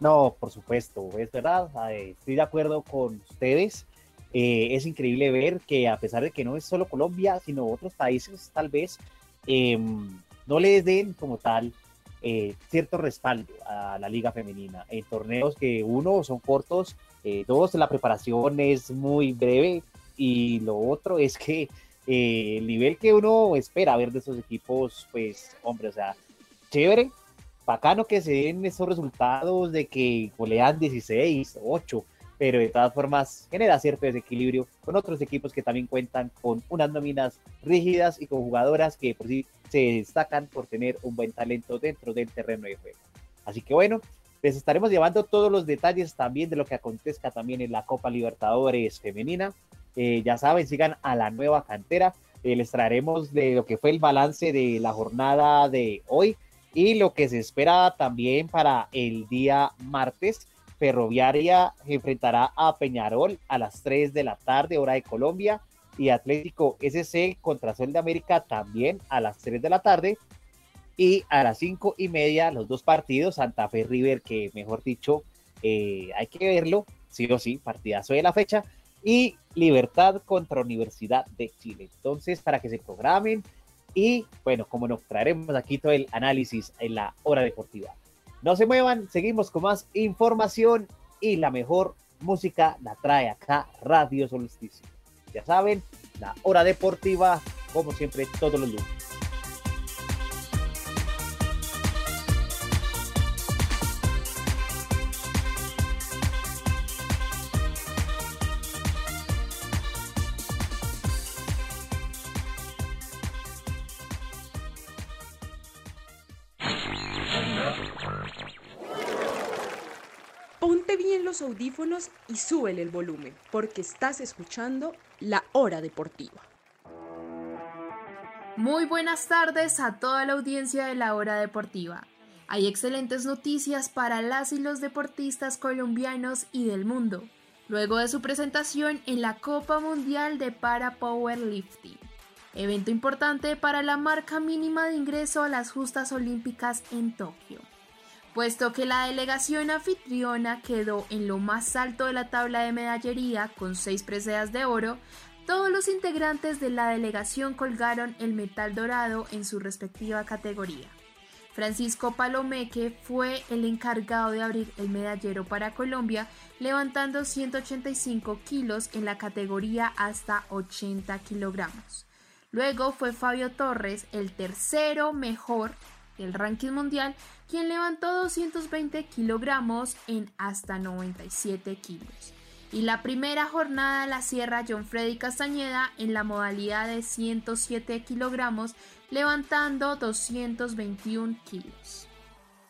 No, por supuesto, es verdad. eh, Estoy de acuerdo con ustedes. Eh, es increíble ver que a pesar de que no es solo Colombia, sino otros países tal vez em, no les den como tal eh, cierto respaldo a la liga femenina en torneos que uno son cortos, eh, dos la preparación es muy breve y lo otro es que eh, el nivel que uno espera ver de esos equipos, pues hombre, o sea, chévere, bacano que se den esos resultados de que golean 16, 8, pero de todas formas genera cierto desequilibrio con otros equipos que también cuentan con unas nóminas rígidas y con jugadoras que por sí se destacan por tener un buen talento dentro del terreno de juego. Así que bueno, les estaremos llevando todos los detalles también de lo que acontezca también en la Copa Libertadores femenina. Eh, ya saben, sigan a la nueva cantera. Eh, les traeremos de lo que fue el balance de la jornada de hoy y lo que se espera también para el día martes. Ferroviaria enfrentará a Peñarol a las 3 de la tarde, hora de Colombia, y Atlético SC contra Sol de América también a las 3 de la tarde. Y a las 5 y media, los dos partidos, Santa Fe River, que mejor dicho, eh, hay que verlo, sí o sí, partidazo de la fecha, y Libertad contra Universidad de Chile. Entonces, para que se programen, y bueno, como nos traeremos aquí todo el análisis en la hora deportiva. No se muevan, seguimos con más información y la mejor música la trae acá Radio Solsticio. Ya saben, la hora deportiva, como siempre, todos los lunes. Y súbele el volumen, porque estás escuchando La Hora Deportiva. Muy buenas tardes a toda la audiencia de la hora deportiva. Hay excelentes noticias para las y los deportistas colombianos y del mundo, luego de su presentación en la Copa Mundial de Para Powerlifting, evento importante para la marca mínima de ingreso a las justas olímpicas en Tokio. Puesto que la delegación anfitriona quedó en lo más alto de la tabla de medallería con seis preseas de oro, todos los integrantes de la delegación colgaron el metal dorado en su respectiva categoría. Francisco Palomeque fue el encargado de abrir el medallero para Colombia, levantando 185 kilos en la categoría hasta 80 kilogramos. Luego fue Fabio Torres el tercero mejor del ranking mundial, quien levantó 220 kilogramos en hasta 97 kilos. Y la primera jornada la cierra John Freddy Castañeda en la modalidad de 107 kilogramos, levantando 221 kilos.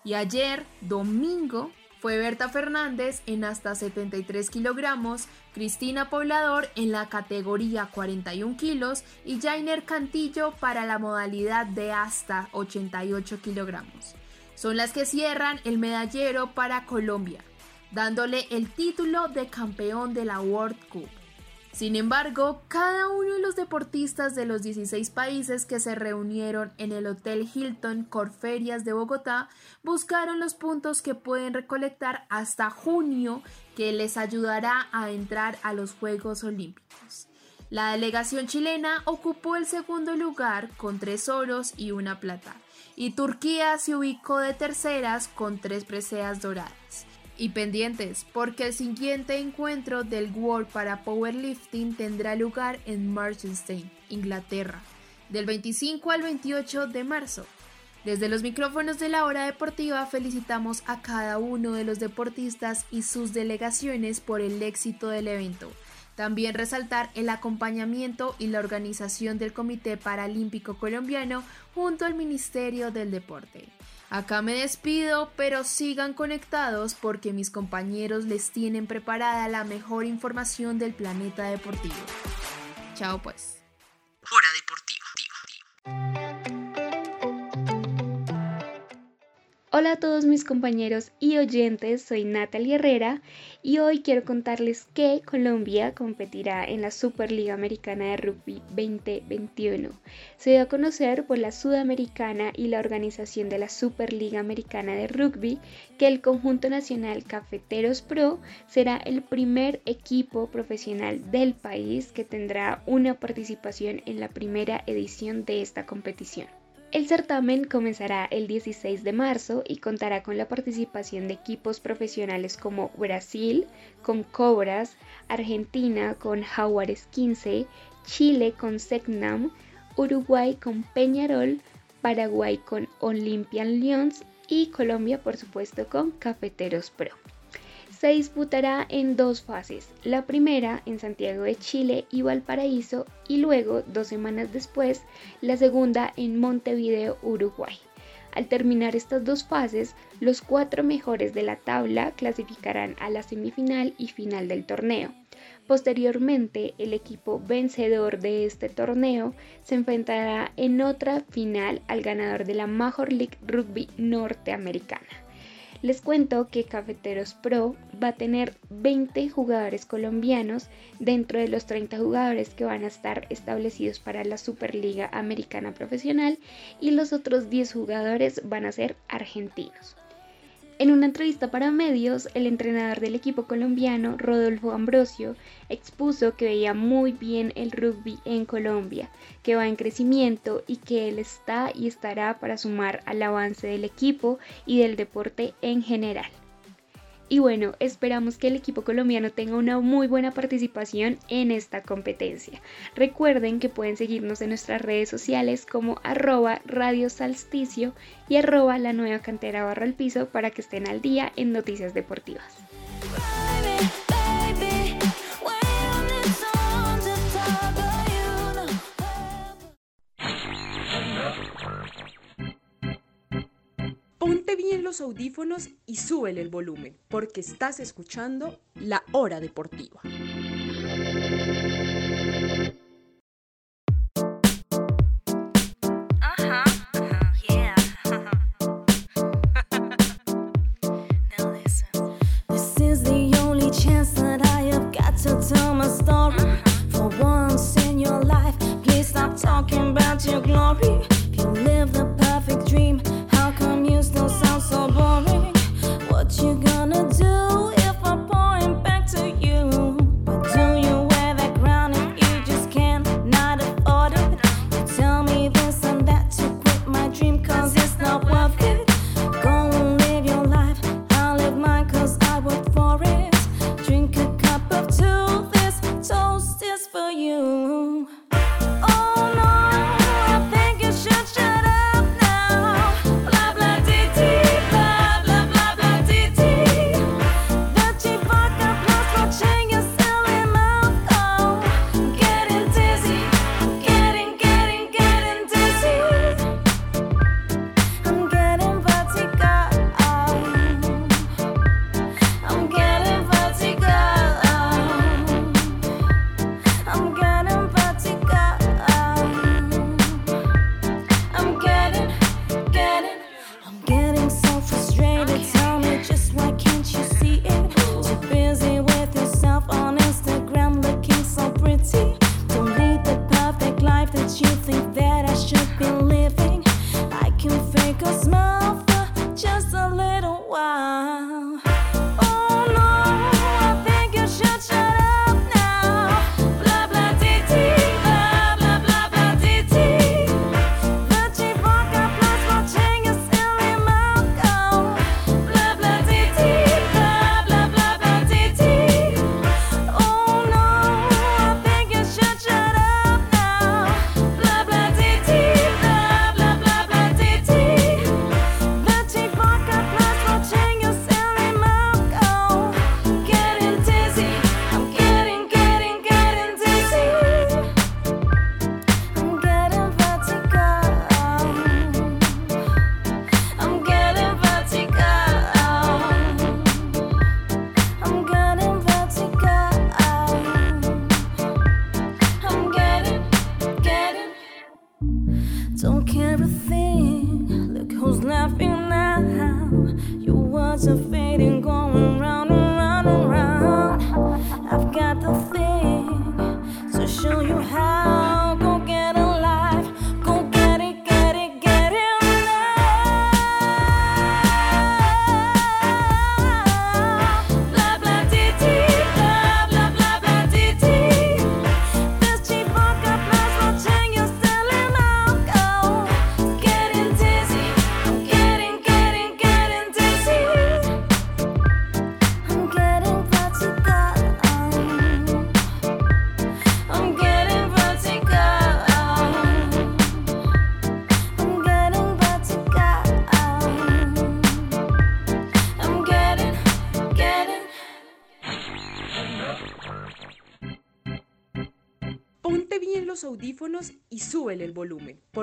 Y ayer, domingo, fue Berta Fernández en hasta 73 kilogramos, Cristina Poblador en la categoría 41 kilos y Jainer Cantillo para la modalidad de hasta 88 kilogramos. Son las que cierran el medallero para Colombia, dándole el título de campeón de la World Cup. Sin embargo, cada uno de los deportistas de los 16 países que se reunieron en el Hotel Hilton Corferias de Bogotá buscaron los puntos que pueden recolectar hasta junio que les ayudará a entrar a los Juegos Olímpicos. La delegación chilena ocupó el segundo lugar con tres oros y una plata, y Turquía se ubicó de terceras con tres preseas doradas y pendientes porque el siguiente encuentro del World para Powerlifting tendrá lugar en Marchestein, Inglaterra, del 25 al 28 de marzo. Desde los micrófonos de la hora deportiva felicitamos a cada uno de los deportistas y sus delegaciones por el éxito del evento. También resaltar el acompañamiento y la organización del Comité Paralímpico Colombiano junto al Ministerio del Deporte. Acá me despido, pero sigan conectados porque mis compañeros les tienen preparada la mejor información del planeta deportivo. Chao pues. Hora deportiva. Hola a todos mis compañeros y oyentes, soy Natalia Herrera y hoy quiero contarles que Colombia competirá en la Superliga Americana de Rugby 2021. Se dio a conocer por la Sudamericana y la organización de la Superliga Americana de Rugby que el conjunto nacional Cafeteros Pro será el primer equipo profesional del país que tendrá una participación en la primera edición de esta competición. El certamen comenzará el 16 de marzo y contará con la participación de equipos profesionales como Brasil con Cobras, Argentina con Jaguares 15, Chile con Segnam, Uruguay con Peñarol, Paraguay con Olympian Lions y Colombia por supuesto con Cafeteros Pro se disputará en dos fases, la primera en Santiago de Chile y Valparaíso y luego, dos semanas después, la segunda en Montevideo, Uruguay. Al terminar estas dos fases, los cuatro mejores de la tabla clasificarán a la semifinal y final del torneo. Posteriormente, el equipo vencedor de este torneo se enfrentará en otra final al ganador de la Major League Rugby norteamericana. Les cuento que Cafeteros Pro va a tener 20 jugadores colombianos dentro de los 30 jugadores que van a estar establecidos para la Superliga Americana Profesional y los otros 10 jugadores van a ser argentinos. En una entrevista para medios, el entrenador del equipo colombiano, Rodolfo Ambrosio, expuso que veía muy bien el rugby en Colombia, que va en crecimiento y que él está y estará para sumar al avance del equipo y del deporte en general. Y bueno, esperamos que el equipo colombiano tenga una muy buena participación en esta competencia. Recuerden que pueden seguirnos en nuestras redes sociales como arroba radio salsticio y arroba la nueva cantera barra al piso para que estén al día en noticias deportivas. Ponte bien los audífonos y súbele el volumen, porque estás escuchando La Hora Deportiva. [laughs] This is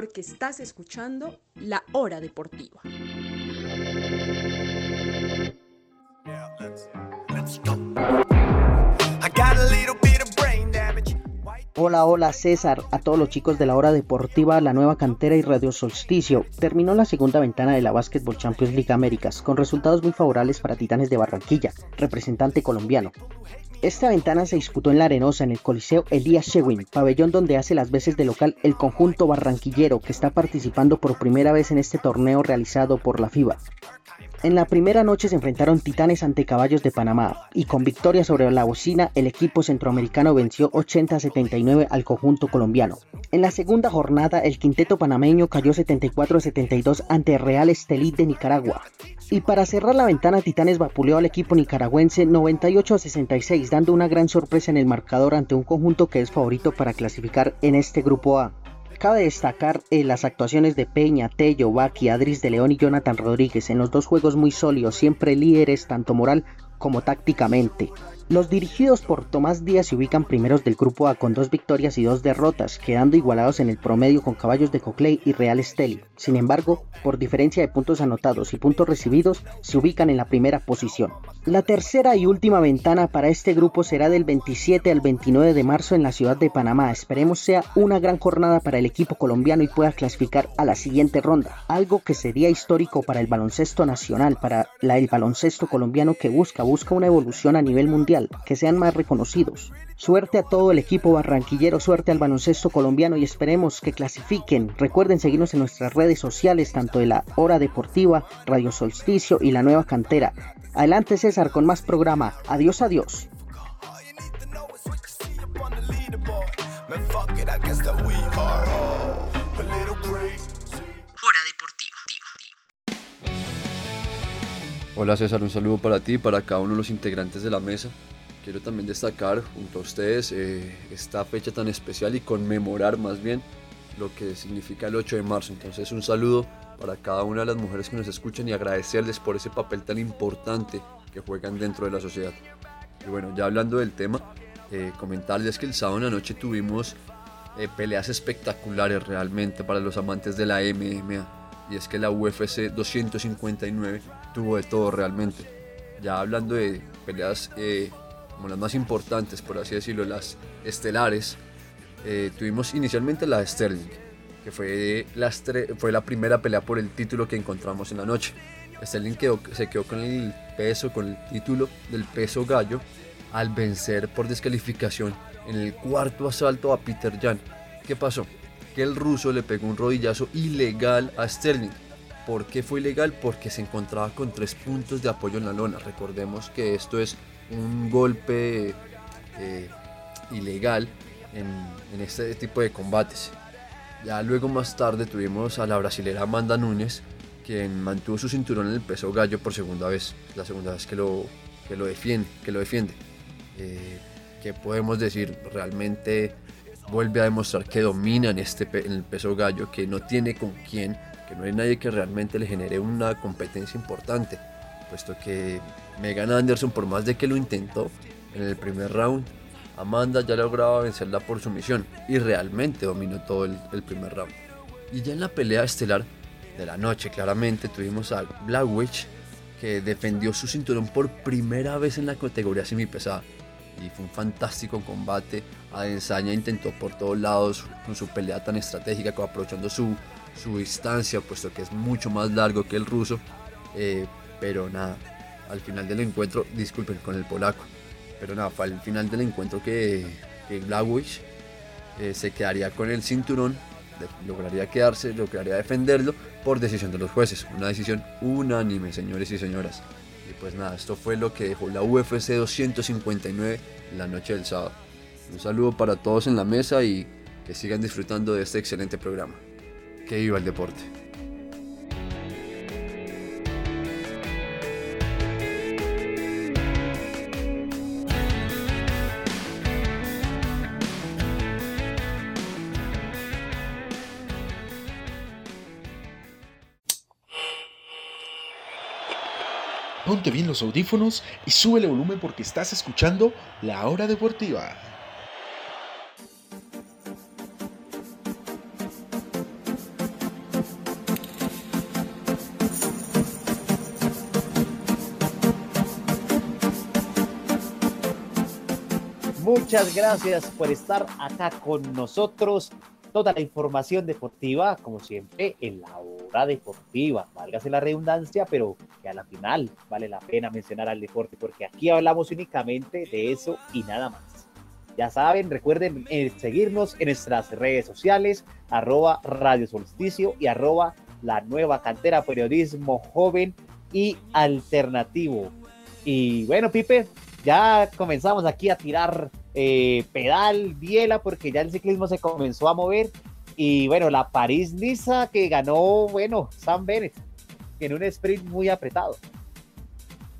porque estás escuchando La Hora Deportiva. Hola, hola César, a todos los chicos de la hora deportiva, la nueva cantera y Radio Solsticio. Terminó la segunda ventana de la Basketball Champions League Américas, con resultados muy favorables para Titanes de Barranquilla, representante colombiano. Esta ventana se disputó en la Arenosa, en el Coliseo Elías Shewin, pabellón donde hace las veces de local el conjunto barranquillero que está participando por primera vez en este torneo realizado por la FIBA. En la primera noche se enfrentaron Titanes ante Caballos de Panamá y con victoria sobre la bocina el equipo centroamericano venció 80-79 al conjunto colombiano. En la segunda jornada el quinteto panameño cayó 74-72 ante Real Estelí de Nicaragua. Y para cerrar la ventana Titanes vapuleó al equipo nicaragüense 98-66 dando una gran sorpresa en el marcador ante un conjunto que es favorito para clasificar en este grupo A. Cabe destacar eh, las actuaciones de Peña, Tello, Baki, Adris de León y Jonathan Rodríguez en los dos juegos muy sólidos, siempre líderes tanto moral como tácticamente. Los dirigidos por Tomás Díaz se ubican primeros del grupo A con dos victorias y dos derrotas, quedando igualados en el promedio con Caballos de Coclay y Real Esteli. Sin embargo, por diferencia de puntos anotados y puntos recibidos, se ubican en la primera posición. La tercera y última ventana para este grupo será del 27 al 29 de marzo en la ciudad de Panamá. Esperemos sea una gran jornada para el equipo colombiano y pueda clasificar a la siguiente ronda. Algo que sería histórico para el baloncesto nacional, para la, el baloncesto colombiano que busca, busca una evolución a nivel mundial, que sean más reconocidos. Suerte a todo el equipo barranquillero, suerte al baloncesto colombiano y esperemos que clasifiquen. Recuerden seguirnos en nuestras redes sociales, tanto de la Hora Deportiva, Radio Solsticio y la Nueva Cantera. Adelante César con más programa. Adiós, adiós. Hola César, un saludo para ti y para cada uno de los integrantes de la mesa. Quiero también destacar junto a ustedes eh, esta fecha tan especial y conmemorar más bien lo que significa el 8 de marzo. Entonces un saludo para cada una de las mujeres que nos escuchan y agradecerles por ese papel tan importante que juegan dentro de la sociedad. Y bueno, ya hablando del tema, eh, comentarles que el sábado en la noche tuvimos eh, peleas espectaculares realmente para los amantes de la MMA. Y es que la UFC 259 tuvo de todo realmente. Ya hablando de peleas eh, como las más importantes, por así decirlo, las estelares, eh, tuvimos inicialmente la de Sterling, que fue la, fue la primera pelea por el título que encontramos en la noche. Sterling quedó- se quedó con el peso, con el título del peso gallo, al vencer por descalificación en el cuarto asalto a Peter Jan. ¿Qué pasó? Que el ruso le pegó un rodillazo ilegal a Sterling. ¿Por qué fue ilegal? Porque se encontraba con tres puntos de apoyo en la lona. Recordemos que esto es un golpe eh, ilegal en, en este tipo de combates. Ya luego más tarde tuvimos a la brasilera Amanda Núñez, quien mantuvo su cinturón en el peso gallo por segunda vez, la segunda vez que lo, que lo defiende. Que lo defiende. Eh, ¿Qué podemos decir? Realmente vuelve a demostrar que domina en, este, en el peso gallo, que no tiene con quién, que no hay nadie que realmente le genere una competencia importante, puesto que Megan Anderson, por más de que lo intentó en el primer round, Amanda ya lograba vencerla por sumisión y realmente dominó todo el, primer round. Y ya en la pelea estelar de la noche, claramente tuvimos a Black Witch, que defendió su cinturón por primera vez en la categoría semipesada. Y fue un fantástico combate. Adesanya intentó por todos lados con su pelea tan estratégica, aprovechando su, su distancia, puesto que es mucho más largo que el ruso. Eh, pero nada, al final del encuentro, disculpen con el polaco, pero nada, fue al final del encuentro que, que eh, se quedaría con el cinturón, lograría quedarse, lograría defenderlo por decisión de los jueces. Una decisión unánime, señores y señoras. Y pues nada, esto fue lo que dejó la UFC 259 en la noche del sábado. Un saludo para todos en la mesa y que sigan disfrutando de este excelente programa. Que viva el deporte. Ponte bien los audífonos y sube el volumen porque estás escuchando La Hora Deportiva. Muchas gracias por estar acá con nosotros. Toda la información deportiva, como siempre, en la hora deportiva. Válgase la redundancia, pero que a la final vale la pena mencionar al deporte, porque aquí hablamos únicamente de eso y nada más. Ya saben, recuerden eh, seguirnos en nuestras redes sociales, arroba Radio Solsticio y arroba la nueva cantera periodismo joven y alternativo. Y bueno, Pipe, ya comenzamos aquí a tirar eh, pedal, biela, porque ya el ciclismo se comenzó a mover. Y bueno, la París-Niza que ganó, bueno, Sam Bennett, en un sprint muy apretado.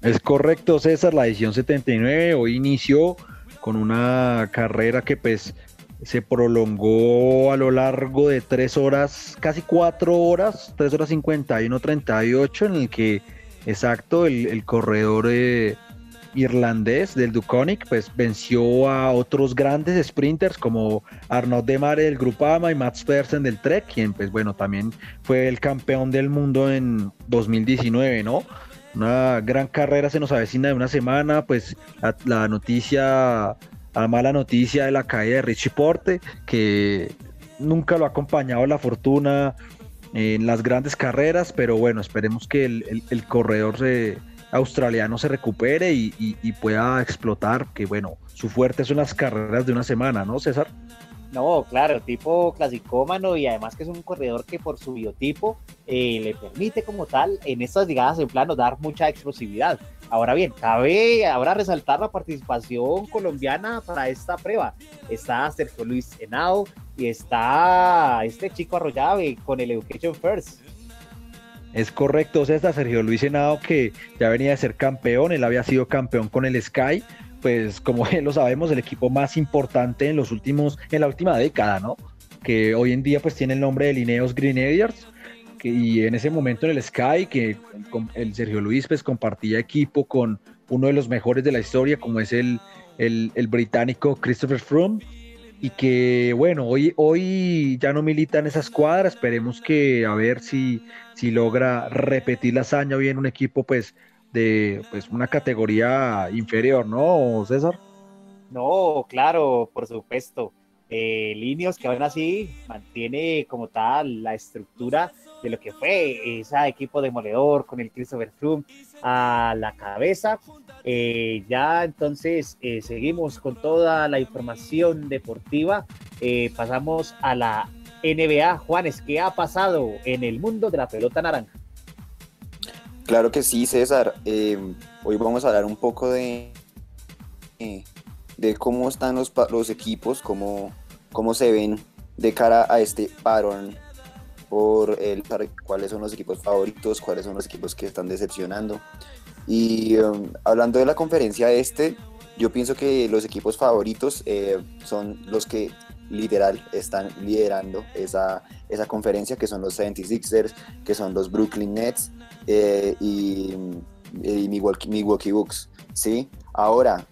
Es correcto, César, la edición 79 hoy inició con una carrera que pues se prolongó a lo largo de tres horas, casi cuatro horas, tres horas 51, 38, en el que, exacto, el, el corredor eh, irlandés del Duconic pues venció a otros grandes sprinters como Arnaud Demare del Grupama y Mats Pedersen del Trek, quien pues bueno, también fue el campeón del mundo en 2019, ¿no? Una gran carrera se nos avecina de una semana, pues la, la noticia, la mala noticia de la caída de Richie Porte, que nunca lo ha acompañado la fortuna en las grandes carreras, pero bueno, esperemos que el corredor se- australiano se recupere y, pueda explotar, que bueno, su fuerte son las carreras de una semana, ¿no, César? No, claro, tipo clasicómano y además que es un corredor que por su biotipo eh, le permite como tal en estas llegadas en plano dar mucha explosividad. Ahora bien, cabe ahora resaltar la participación colombiana para esta prueba. Está Sergio Luis Henao y está este chico Arroyave con el Education First. Es correcto, César, Sergio Luis Henao, que ya venía de ser campeón, él había sido campeón con el Sky, pues como [laughs] lo sabemos, el equipo más importante en los últimos, en la última década, ¿no? Que hoy en día pues tiene el nombre de Lineos Grenadiers, que, y en ese momento en el Sky, que el, Sergio Luis pues compartía equipo con uno de los mejores de la historia, como es el, el, el británico Christopher Froome, y que bueno, hoy, hoy ya no milita en esa escuadra, esperemos que a ver si, si logra repetir la hazaña hoy en un equipo pues de pues una categoría inferior, ¿no, César? No, claro, por supuesto. eh, líneas que aún así mantiene como tal la estructura de lo que fue ese equipo demoledor con el Christopher Froome a la cabeza. Eh, ya entonces eh, seguimos con toda la información deportiva. Eh, pasamos a la NBA. Juanes, ¿qué ha pasado en el mundo de la pelota naranja? Claro que sí, César. Eh, hoy vamos a hablar un poco de, eh, de cómo están los, equipos, cómo, cómo se ven de cara a este parón, por el, cuáles son los equipos favoritos, cuáles son los equipos que están decepcionando. Y um, hablando de la conferencia este, yo pienso que los equipos favoritos eh, son los que literal están liderando esa, esa conferencia, que son los 76ers, que son los Brooklyn Nets eh, y, y Milwaukee, Milwaukee Bucks. ¿sí? Ahora,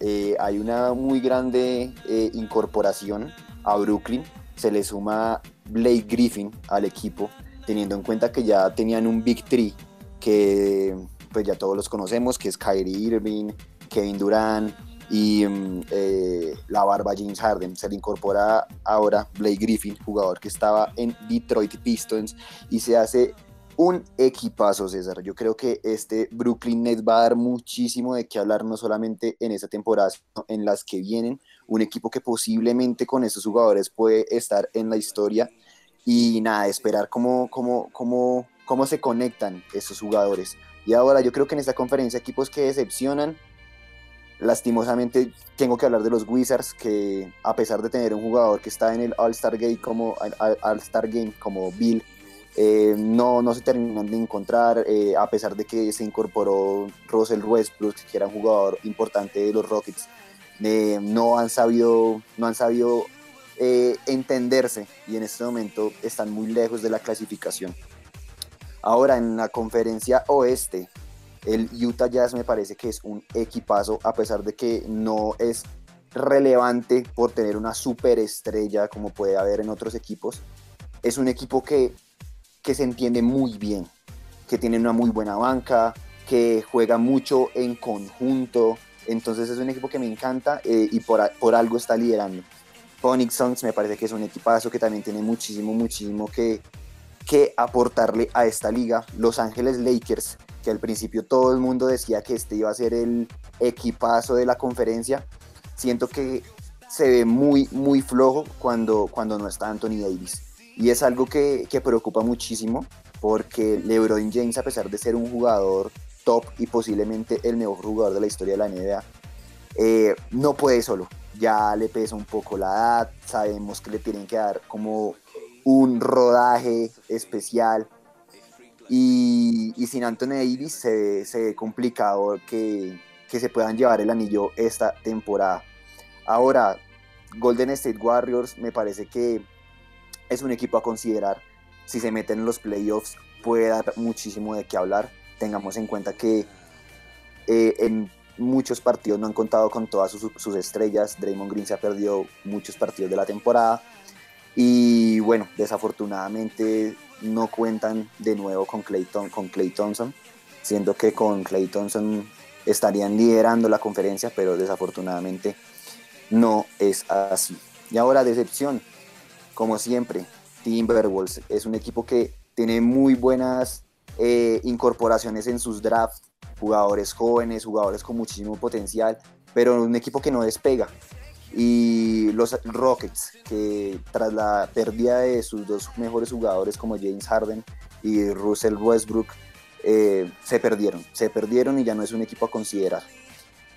eh, hay una muy grande eh, incorporación a Brooklyn, se le suma Blake Griffin al equipo, teniendo en cuenta que ya tenían un Big Three que pues ya todos los conocemos, que es Kyrie Irving, Kevin Durant y mm, eh, la barba James Harden. Se le incorpora ahora Blake Griffin, jugador que estaba en Detroit Pistons y se hace un equipazo, César. Yo creo que este Brooklyn Nets va a dar muchísimo de qué hablar, no solamente en esta temporada, sino en las que vienen. Un equipo que posiblemente con estos jugadores puede estar en la historia. Y nada, esperar cómo, cómo, cómo, cómo se conectan estos jugadores. Y ahora yo creo que en esta conferencia equipos que decepcionan, lastimosamente tengo que hablar de los Wizards, que a pesar de tener un jugador que está en el All-Star Game como, All- All-Star Game como Bill, eh, no, no se terminan de encontrar, eh, a pesar de que se incorporó Russell Westbrook, que era un jugador importante de los Rockets, eh, no han sabido, no han sabido entenderse y en este momento están muy lejos de la clasificación. Ahora en la conferencia oeste, el Utah Jazz me parece que es un equipazo, a pesar de que no es relevante por tener una superestrella como puede haber en otros equipos. Es un equipo que, que se entiende muy bien, que tiene una muy buena banca, que juega mucho en conjunto. Entonces es un equipo que me encanta eh, y por, por algo está liderando. Phoenix Suns me parece que es un equipazo que también tiene muchísimo, muchísimo que, que aportarle a esta liga. Los Ángeles Lakers, que al principio todo el mundo decía que este iba a ser el equipazo de la conferencia, siento que se ve muy, muy flojo cuando, cuando no está Anthony Davis. Y es algo que, que preocupa muchísimo porque LeBron James, a pesar de ser un jugador top y posiblemente el mejor jugador de la historia de la NBA, eh, no puede solo. Ya le pesa un poco la edad, sabemos que le tienen que dar como un rodaje especial. Y, sin Anthony Davis se, se ve complicado que, que se puedan llevar el anillo esta temporada. Ahora, Golden State Warriors me parece que es un equipo a considerar. Si se meten en los playoffs puede dar muchísimo de qué hablar. Tengamos en cuenta que eh, en muchos partidos no han contado con todas sus estrellas. Draymond Green se ha perdido muchos partidos de la temporada. Y bueno, desafortunadamente no cuentan de nuevo con Clay, con Clay Thompson, siendo que con Clay Thompson estarían liderando la conferencia, pero desafortunadamente no es así. Y ahora decepción, como siempre, Timberwolves es un equipo que tiene muy buenas eh, incorporaciones en sus drafts, jugadores jóvenes, jugadores con muchísimo potencial, pero un equipo que no despega. Y los Rockets, que tras la pérdida de sus dos mejores jugadores como James Harden y Russell Westbrook, eh, se perdieron, se perdieron y ya no es un equipo a considerar.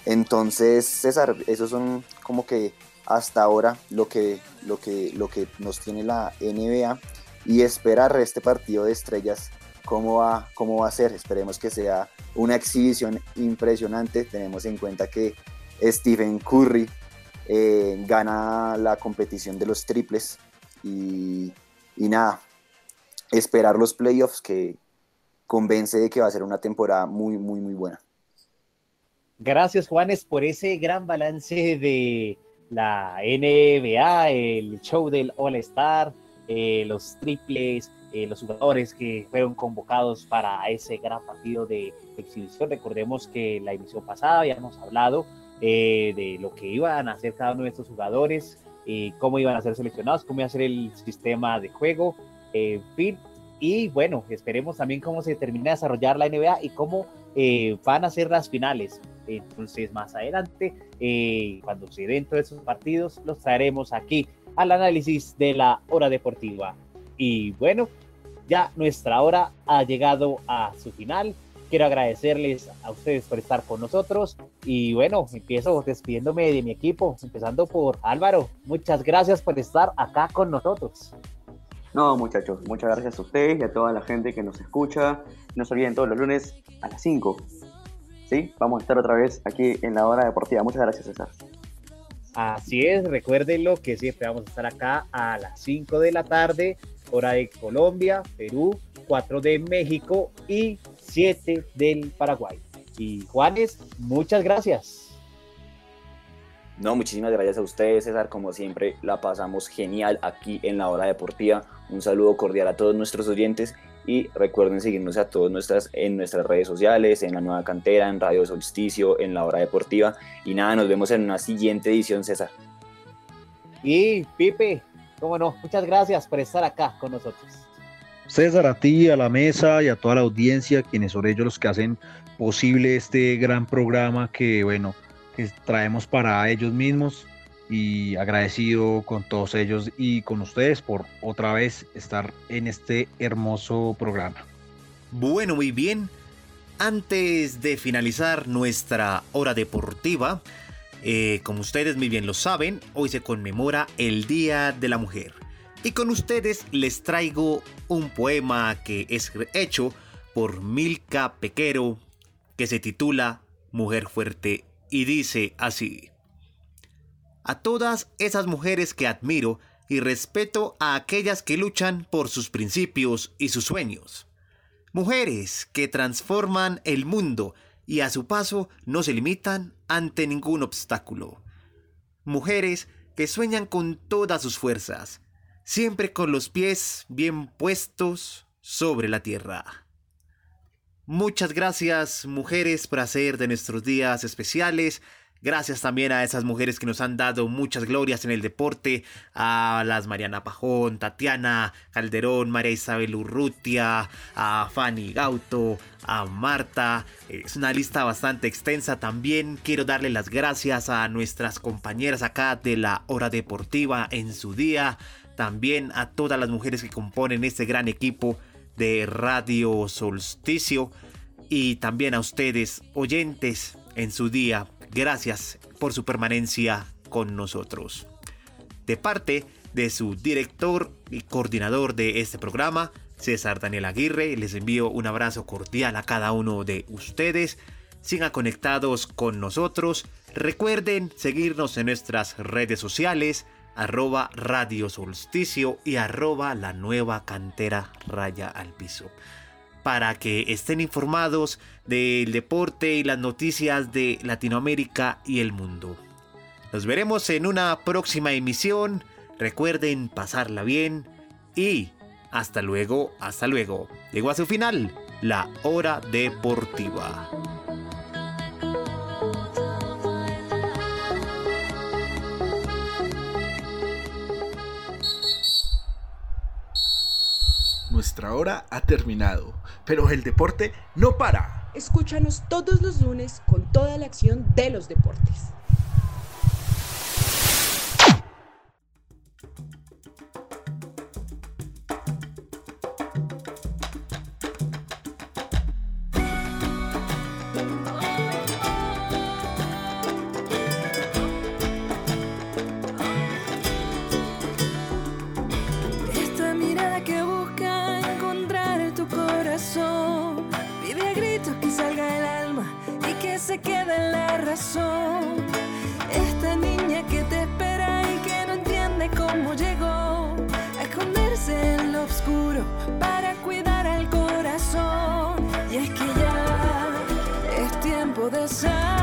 Entonces, César, esos son como que hasta ahora lo que, lo que, lo que nos tiene la NBA y esperar este partido de estrellas cómo va, cómo va a ser. Esperemos que sea una exhibición impresionante. Tenemos en cuenta que Stephen Curry eh, gana la competición de los triples y, nada, esperar los playoffs que convence de que va a ser una temporada muy, muy, muy buena. Gracias, Juanes, por ese gran balance de la NBA, el show del All Star, eh, los triples, eh, los jugadores que fueron convocados para ese gran partido de exhibición. Recordemos que la emisión pasada habíamos hablado eh, de lo que iban a hacer cada uno de estos jugadores eh, cómo iban a ser seleccionados, cómo iba a ser el sistema de juego, en fin. Y bueno, esperemos también cómo se termina de desarrollar la NBA y cómo eh, van a ser las finales. Entonces, más adelante, eh, cuando se den todos esos partidos, los traeremos aquí al análisis de la hora deportiva. Y bueno, ya nuestra hora ha llegado a su final. Quiero agradecerles a ustedes por estar con nosotros. Y bueno, empiezo despidiéndome de mi equipo, empezando por Álvaro. Muchas gracias por estar acá con nosotros. No, muchachos, muchas gracias a ustedes y a toda la gente que nos escucha. No se olviden todos los lunes a las 5. ¿Sí? Vamos a estar otra vez aquí en la hora deportiva. Muchas gracias, César. Así es, recuérdenlo que siempre vamos a estar acá a las 5 de la tarde, hora de Colombia, Perú, 4 de México y 7 del Paraguay. Y Juanes, muchas gracias. No, muchísimas gracias a ustedes, César. Como siempre, la pasamos genial aquí en la hora deportiva. Un saludo cordial a todos nuestros oyentes y recuerden seguirnos a todos nuestras, en nuestras redes sociales, en la nueva cantera, en Radio Solsticio, en la hora deportiva. Y nada, nos vemos en una siguiente edición, César. Y Pipe, cómo no, muchas gracias por estar acá con nosotros. César, a ti, a la mesa y a toda la audiencia, quienes son ellos los que hacen posible este gran programa que, bueno, que traemos para ellos mismos y agradecido con todos ellos y con ustedes por otra vez estar en este hermoso programa. Bueno, muy bien. Antes de finalizar nuestra hora deportiva, eh, como ustedes muy bien lo saben, hoy se conmemora el Día de la Mujer. Y con ustedes les traigo un poema que es hecho por Milka Pequero, que se titula Mujer Fuerte y dice así. A todas esas mujeres que admiro y respeto a aquellas que luchan por sus principios y sus sueños. Mujeres que transforman el mundo y a su paso no se limitan ante ningún obstáculo. Mujeres que sueñan con todas sus fuerzas, siempre con los pies bien puestos sobre la tierra. Muchas gracias mujeres por hacer de nuestros días especiales. Gracias también a esas mujeres que nos han dado muchas glorias en el deporte, a las Mariana Pajón, Tatiana Calderón, María Isabel Urrutia, a Fanny Gauto, a Marta. Es una lista bastante extensa. También quiero darle las gracias a nuestras compañeras acá de la hora deportiva en su día. También a todas las mujeres que componen este gran equipo de Radio Solsticio y también a ustedes, oyentes, en su día. Gracias por su permanencia con nosotros. De parte de su director y coordinador de este programa, César Daniel Aguirre, les envío un abrazo cordial a cada uno de ustedes. Sigan conectados con nosotros. Recuerden seguirnos en nuestras redes sociales arroba Radio Solsticio y arroba la nueva cantera raya al piso. Para que estén informados del deporte y las noticias de Latinoamérica y el mundo. Nos veremos en una próxima emisión. Recuerden pasarla bien y hasta luego, hasta luego. Llegó a su final la hora deportiva. Nuestra hora ha terminado, pero el deporte no para. Escúchanos todos los lunes con toda la acción de los deportes. Esta niña que te espera y que no entiende cómo llegó A esconderse en lo oscuro para cuidar al corazón. Y es que ya es tiempo de salir